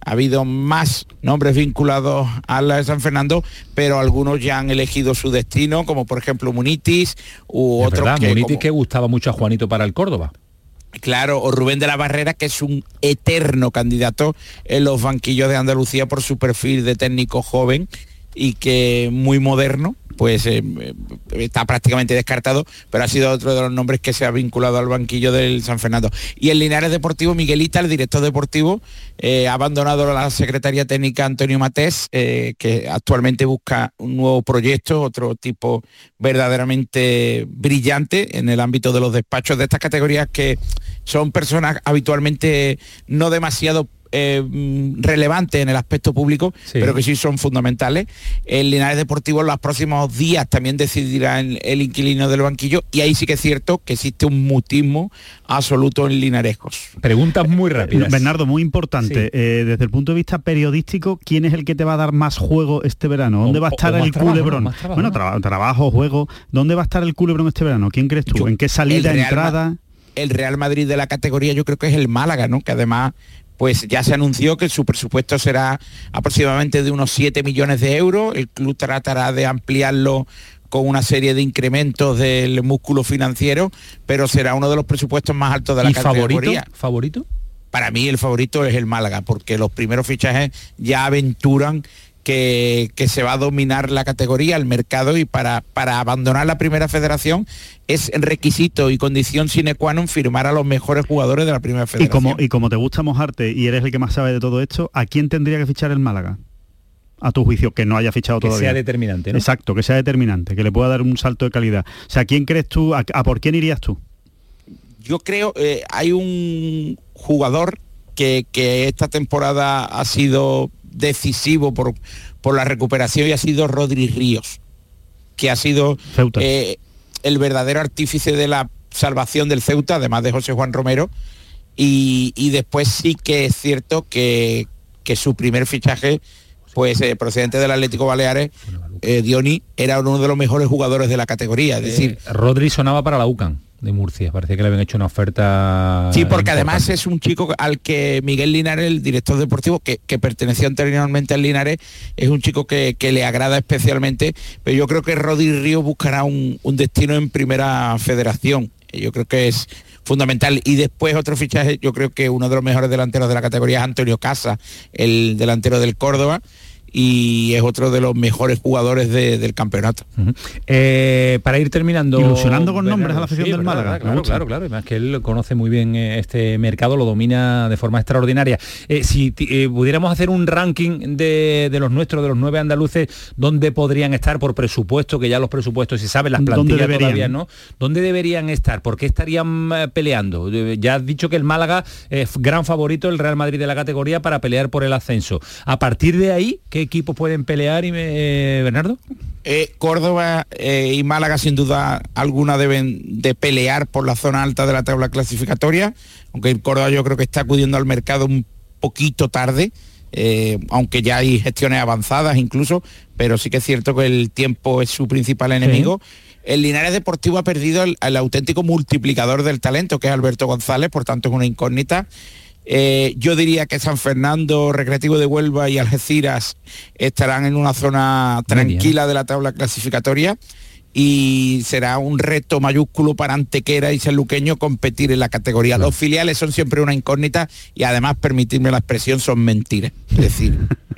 Ha habido más nombres vinculados a la de San Fernando, pero algunos ya han elegido su destino, como por ejemplo Munitis u otros verdad, que, Munitis como- que gustaba mucho a Juanito para el Córdoba. Claro, o Rubén de la Barrera, que es un eterno candidato en los banquillos de Andalucía por su perfil de técnico joven y que muy moderno pues eh, está prácticamente descartado, pero ha sido otro de los nombres que se ha vinculado al banquillo del San Fernando. Y el Linares Deportivo, Miguelita, el director deportivo, eh, ha abandonado la Secretaría Técnica Antonio Matés, eh, que actualmente busca un nuevo proyecto, otro tipo verdaderamente brillante en el ámbito de los despachos de estas categorías que son personas habitualmente no demasiado eh, mm, relevantes en el aspecto público, pero que sí son fundamentales. El Linares Deportivo en los próximos días también decidirá el, el inquilino del banquillo y ahí sí que es cierto que existe un mutismo absoluto en Linarescos. Preguntas muy rápidas. Bernardo, muy importante. Eh, desde el punto de vista periodístico, ¿quién es el que te va a dar más juego este verano? ¿Dónde O- va a estar el trabajo, culebrón? trabajo, bueno, ¿no? tra- trabajo, juego. ¿Dónde va a estar el culebrón este verano? ¿Quién crees tú? ¿En qué salida, entrada? El Real Madrid de la categoría yo creo que es el Málaga, ¿no? Que además pues ya se anunció que su presupuesto será aproximadamente de unos 7 millones de euros. El club tratará de ampliarlo con una serie de incrementos del músculo financiero, pero será uno de los presupuestos más altos de la ¿Y favorito? categoría. ¿Favorito? Para mí el favorito es el Málaga, porque los primeros fichajes ya aventuran que, que se va a dominar la categoría, el mercado, y para, para abandonar la primera federación es requisito y condición sine qua non firmar a los mejores jugadores de la primera Y federación. como, y como te gusta mojarte y eres el que más sabe de todo esto, ¿a quién tendría que fichar el Málaga? A tu juicio, que no haya fichado Que todavía. sea determinante, ¿no? Exacto, que sea determinante, que le pueda dar un salto de calidad. O sea, ¿a quién crees tú, a, a por quién irías tú? yo creo eh, hay un jugador que, que esta temporada ha sido decisivo por, por la recuperación y ha sido Rodri Ríos, que ha sido eh, el verdadero artífice de la salvación del Ceuta, además de José Juan Romero. Y, y después sí que es cierto que, que su primer fichaje, pues eh, procedente del Atlético Baleares, eh, Dioni, era uno de los mejores jugadores de la categoría. Es decir, Eh, Rodri sonaba para la UCAN de Murcia. Parecía que le habían hecho una oferta. Sí, porque además es un chico al que Miguel Linares, el director deportivo, que, que perteneció anteriormente al Linares, es un chico que, que le agrada especialmente, pero yo creo que Rodri Río buscará un, un destino en primera federación. Yo creo que es fundamental. Y después otro fichaje, yo creo que uno de los mejores delanteros de la categoría es Antonio Casa, el delantero del Córdoba, y es otro de los mejores jugadores de- del campeonato. Eh, para ir terminando. Ilusionando con nombres a la afición sí, del Málaga, Claro, claro, claro. Además que él conoce muy bien eh, este mercado, lo domina de forma extraordinaria. Eh, si eh, pudiéramos hacer un ranking de, de los nuestros, de los nueve andaluces, ¿dónde podrían estar por presupuesto? Que ya los presupuestos, si saben, las ¿Dónde plantillas todavía no. ¿Dónde deberían estar? ¿Por qué estarían peleando? Ya has dicho que el Málaga es gran favorito, el Real Madrid de la categoría, para pelear por el ascenso. A partir de ahí, ¿qué equipos pueden pelear, y me- eh, Bernardo? Eh, Córdoba eh, y Málaga sin duda alguna deben de pelear por la zona alta de la tabla clasificatoria, aunque el Córdoba yo creo que está acudiendo al mercado un poquito tarde, eh, aunque ya hay gestiones avanzadas incluso, pero sí que es cierto que el tiempo es su principal enemigo. El Linares Deportivo ha perdido el, el auténtico multiplicador del talento, que es Alberto González, por tanto es una incógnita. Eh, yo diría que San Fernando, Recreativo de Huelva y Algeciras estarán en una zona tranquila de la tabla clasificatoria y será un reto mayúsculo para Antequera y Sanluqueño competir en la categoría. Los filiales son siempre una incógnita y además, permitirme la expresión, son mentiras. Es decir,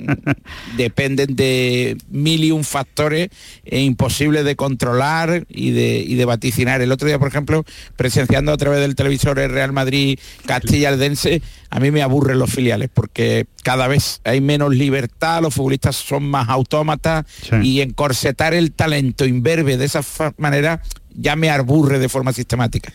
dependen de mil y un factores e imposibles de controlar y de, y de vaticinar. El otro día, por ejemplo, presenciando a través del televisor el Real Madrid Castilla Aldense, a mí me aburren los filiales porque cada vez hay menos libertad, los futbolistas son más autómatas y encorsetar el talento imberbe de esa manera ya me aburre de forma sistemática.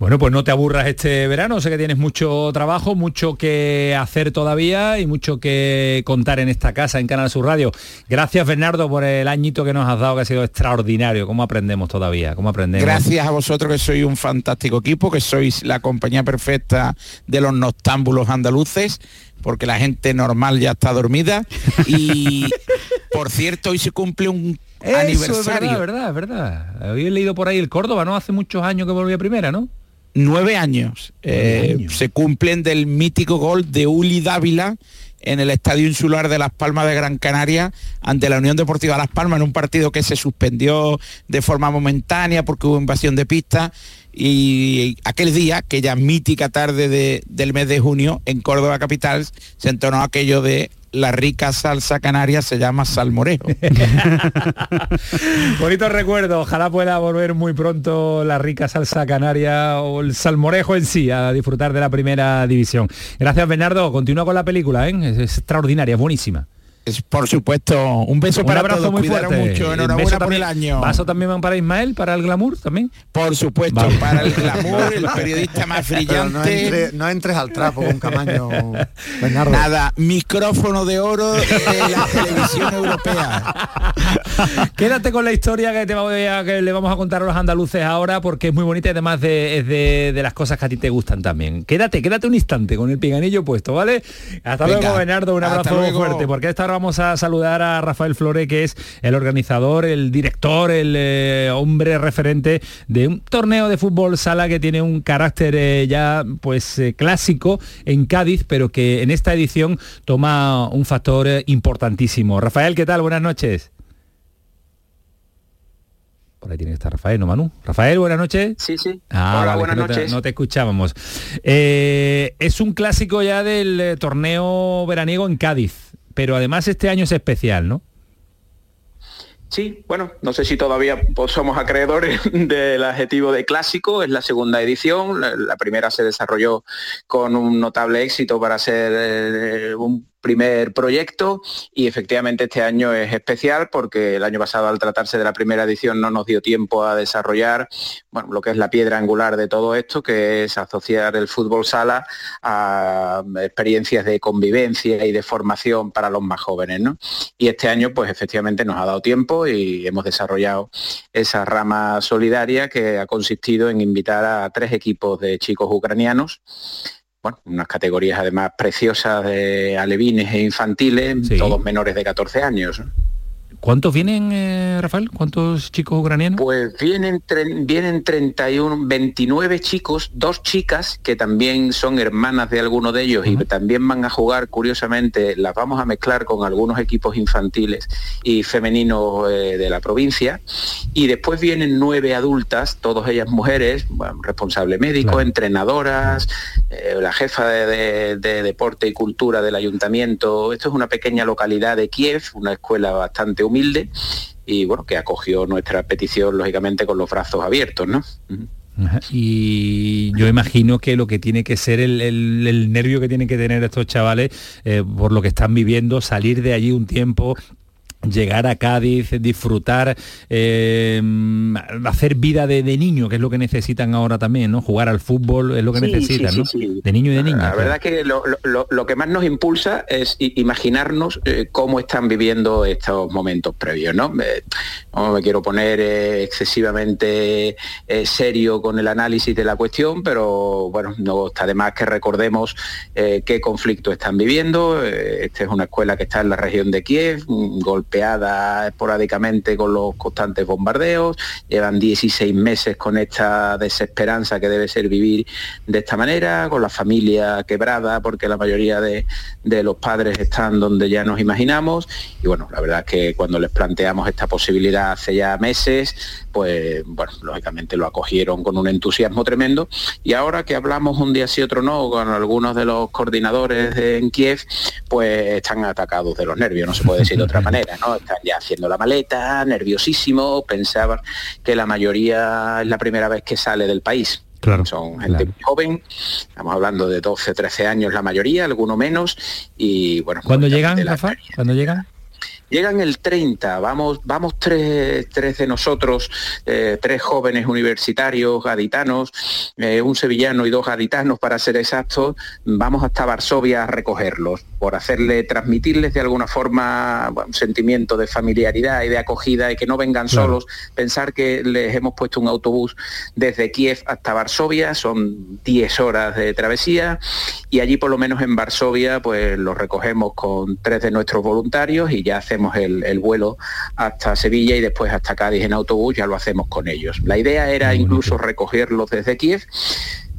Bueno, pues no te aburras este verano, sé que tienes mucho trabajo, mucho que hacer todavía y mucho que contar en esta casa, en Canal Sur Radio. Gracias, Bernardo, por el añito que nos has dado, que ha sido extraordinario. ¿Cómo aprendemos todavía? ¿Cómo aprendemos? Gracias a vosotros que sois un fantástico equipo, que sois la compañía perfecta de los noctámbulos andaluces, porque la gente normal ya está dormida. Y por cierto, hoy se cumple un Eso, aniversario. es verdad, es verdad, es verdad. Había leído por ahí el Córdoba, ¿no? Hace muchos años que volvió a primera, ¿no? Nueve años. Eh, Se cumplen del mítico gol de Uli Dávila en el Estadio Insular de Las Palmas de Gran Canaria ante la Unión Deportiva Las Palmas en un partido que se suspendió de forma momentánea porque hubo invasión de pista y aquel día, aquella mítica tarde de- del mes de junio en Córdoba capital se entonó aquello de la rica salsa canaria se llama salmorejo. Bonito recuerdo, ojalá pueda volver muy pronto la rica salsa canaria o el salmorejo en sí a disfrutar de la primera división. Gracias Bernardo, continúa con la película, ¿eh? es, extraordinaria, es buenísima. Es, por supuesto, un beso Un para abrazo todos, muy cuidaros fuerte. mucho, Un enhorabuena beso por el año. ¿Vaso también para Ismael, para el glamour también? Por supuesto, Vale. para el glamour, el periodista más brillante. no, entre- no entres al trapo con Camaño, Bernardo. Nada, micrófono de oro de la televisión europea. Quédate con la historia que, te voy a- que le vamos a contar a los andaluces ahora porque es muy bonita y además de, es de, de las cosas que a ti te gustan también. Quédate, quédate un instante con el piganillo puesto, ¿vale? Hasta Venga, luego, Bernardo, un abrazo luego. fuerte, porque esta vamos a saludar a Rafael Flore, que es el organizador, el director, el eh, hombre referente de un torneo de fútbol sala que tiene un carácter eh, ya pues eh, clásico en Cádiz, pero que en esta edición toma un factor importantísimo. Rafael, ¿qué tal? Buenas noches. Por ahí tiene que estar Rafael, ¿no, Manu? Rafael, buenas noches. Sí, sí. Ah, Hola, vale, buenas no te- noches. no te escuchábamos. Eh, es un clásico ya del torneo veraniego en Cádiz, pero además este año es especial, ¿no? Sí, bueno, no sé si todavía pues, somos acreedores del adjetivo de clásico, es la segunda edición, la, primera se desarrolló con un notable éxito para ser eh, un primer proyecto y efectivamente este año es especial porque el año pasado al tratarse de la primera edición no nos dio tiempo a desarrollar bueno, lo que es la piedra angular de todo esto, que es asociar el fútbol sala a experiencias de convivencia y de formación para los más jóvenes. ¿no? Y este año pues efectivamente nos ha dado tiempo y hemos desarrollado esa rama solidaria que ha consistido en invitar a tres equipos de chicos ucranianos bueno, unas categorías además preciosas de alevines e infantiles, Sí. todos menores de 14 años. ¿Cuántos vienen, eh, Rafael? ¿Cuántos chicos ucranianos? Pues vienen, vienen 31, 29 chicos, dos chicas que también son hermanas de alguno de ellos y también van a jugar, curiosamente, las vamos a mezclar con algunos equipos infantiles y femeninos eh, de la provincia. Y después vienen nueve adultas, todas ellas mujeres, bueno, responsable médico, entrenadoras, eh, la jefa de, de- de deporte y cultura del ayuntamiento. Esto es una pequeña localidad de Kiev, una escuela bastante humilde y bueno, que acogió nuestra petición lógicamente con los brazos abiertos, ¿no? Y yo imagino que lo que tiene que ser el, el- el nervio que tienen que tener estos chavales eh, por lo que están viviendo, salir de allí un tiempo llegar a Cádiz, disfrutar, eh, hacer vida de, de niño, que es lo que necesitan ahora también, ¿no? Jugar al fútbol es lo que Sí, necesitan, sí, ¿no? sí. De niño y de niña. La verdad que lo, lo- lo- que más nos impulsa es imaginarnos eh, cómo están viviendo estos momentos previos, ¿no? Eh, no me quiero poner excesivamente serio con el análisis de la cuestión, pero bueno, no está de más que recordemos qué conflicto están viviendo. Esta es una escuela que está en la región de Kiev, mm, golpeada esporádicamente con los constantes bombardeos, llevan 16 meses con esta desesperanza que debe ser vivir de esta manera, con la familia quebrada, porque la mayoría de, de los padres están donde ya nos imaginamos. Y bueno, la verdad es que cuando les planteamos esta posibilidad hace ya meses, pues bueno, lógicamente lo acogieron con un entusiasmo tremendo. Y ahora que hablamos un día sí otro no con algunos de los coordinadores en Kiev, pues están atacados de los nervios, no se puede decir de otra manera, ¿no? Están ya haciendo la maleta, nerviosísimos, pensaban que la mayoría es la primera vez que sale del país. Claro. Son gente muy joven, estamos hablando de 12, 13 años la mayoría, alguno menos, y bueno. ¿Cuándo llegan, Rafa? ¿Cuándo llegan? Llegan el 30, vamos, vamos tres, tres de nosotros, eh, tres jóvenes universitarios gaditanos, eh, un sevillano y dos gaditanos para ser exactos, vamos hasta Varsovia a recogerlos, por hacerle, transmitirles de alguna forma bueno, un sentimiento de familiaridad y de acogida y que no vengan Claro. solos, pensar que les hemos puesto un autobús desde Kiev hasta Varsovia, son 10 horas de travesía y allí por lo menos en Varsovia pues los recogemos con tres de nuestros voluntarios y ya hacemos el, el vuelo hasta Sevilla y después hasta Cádiz en autobús, ya lo hacemos con ellos. La idea era incluso recogerlos desde Kiev,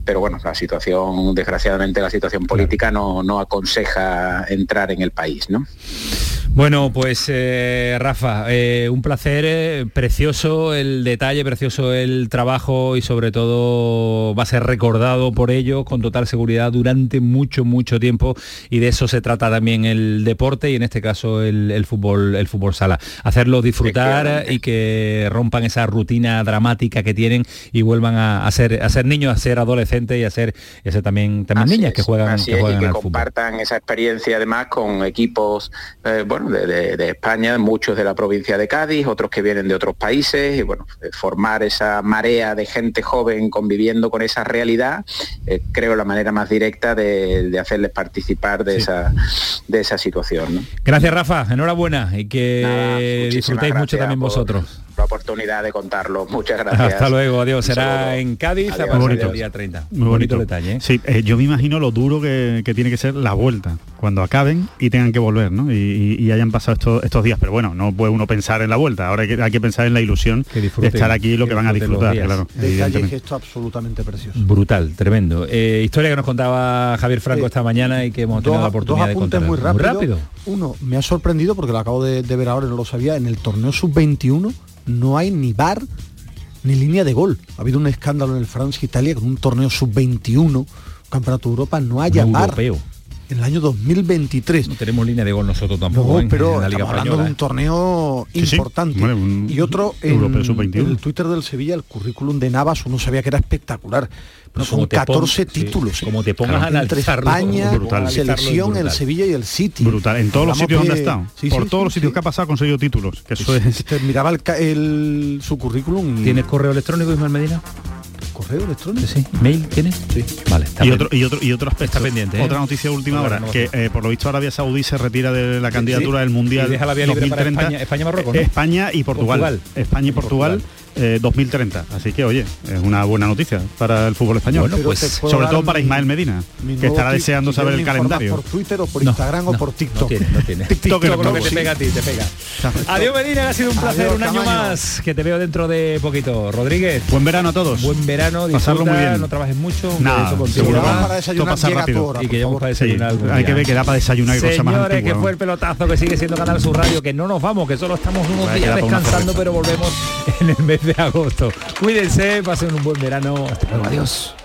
pero bueno, la situación, desgraciadamente la situación política no, no aconseja entrar en el país, ¿no? Bueno, pues eh, Rafa, eh, un placer, eh, precioso el detalle, precioso el trabajo y sobre todo va a ser recordado por ello con total seguridad durante mucho, mucho tiempo y de eso se trata también el deporte y en este caso el, fútbol, el fútbol sala. Hacerlo disfrutar y que rompan esa rutina dramática que tienen y vuelvan a, ser, a ser niños, a ser adolescentes y a ser, ese también, también niñas que juegan, que, juegan y que compartan esa experiencia además con equipos, bueno, de, España, muchos de la provincia de Cádiz, otros que vienen de otros países, y bueno, formar esa marea de gente joven conviviendo con esa realidad, eh, creo la manera más directa de, hacerles participar de, esa, de esa situación. Gracias Rafa, enhorabuena y que disfrutéis mucho también vosotros la oportunidad de contarlo. Muchas gracias. Hasta luego, adiós. Será en Cádiz a partir del día 30. Muy bonito, detalle. ¿eh? Sí, eh, yo me imagino lo duro que, tiene que ser la vuelta, cuando acaben y tengan que volver, ¿no? Y, hayan pasado estos, estos días. Pero bueno, no puede uno pensar en la vuelta, ahora hay que, hay que pensar en la ilusión de estar aquí y lo que, van a disfrutar, claro. Detalle esto absolutamente precioso. Brutal, tremendo. Eh, historia que nos contaba Javier Franco esta mañana y que hemos tenido la oportunidad de contar. Muy rápido. muy rápido. Uno, me ha sorprendido porque lo acabo de, de ver ahora y no lo sabía, en el torneo sub-21 no hay ni bar ni línea de gol. Ha habido un escándalo en el Francia Italia con un torneo sub-21, Campeonato de Europa, no haya bar. En el año 2023. No tenemos línea de gol nosotros tampoco. No, pero hablando de un torneo importante. y otro, en el Twitter del Sevilla, el currículum de Navas, uno sabía que era espectacular son 14 títulos. como te pongas a entre España, selección, el Sevilla y el City. Brutal. En todos los sitios donde ha estado. Por todos los sitios que ha pasado ha conseguido títulos. Que eso es... miraba el, su currículum. Y... ¿Tienes correo electrónico, Ismael Medina? Correo electrónico. Sí, mail tienes. Sí. Vale. y otro y otro y otro aspecto. Está pendiente. ¿eh? Otra noticia última hora que eh, por lo visto Arabia Saudí se retira de la candidatura del mundial. Y deja la vía libre 2030. Para España, España Marruecos. ¿no? España y Portugal. España y Portugal 2030. Eh, Así que, oye, es una buena noticia para el fútbol español. pues, sobre todo para Ismael Medina, que estará deseando saber el calendario. ¿Por Twitter o por Instagram o por TikTok? No tiene, TikTok, lo que te pega a ti, te pega. Adiós Medina, ha sido un placer, un año más, que te veo dentro de poquito. Rodríguez. Buen verano a todos. Buen verano, pasarlo muy bien. No trabajes mucho. Nada, seguro para desayunar, pasa rápido. y que para desayunar. hay que ver que da para desayunar y cosas más Señores, que fue el pelotazo que sigue siendo Canal Sur Radio, que no nos vamos, que solo estamos unos días descansando, pero volvemos en el mes de agosto. Cuídense, pasen un buen verano. Hasta luego, adiós.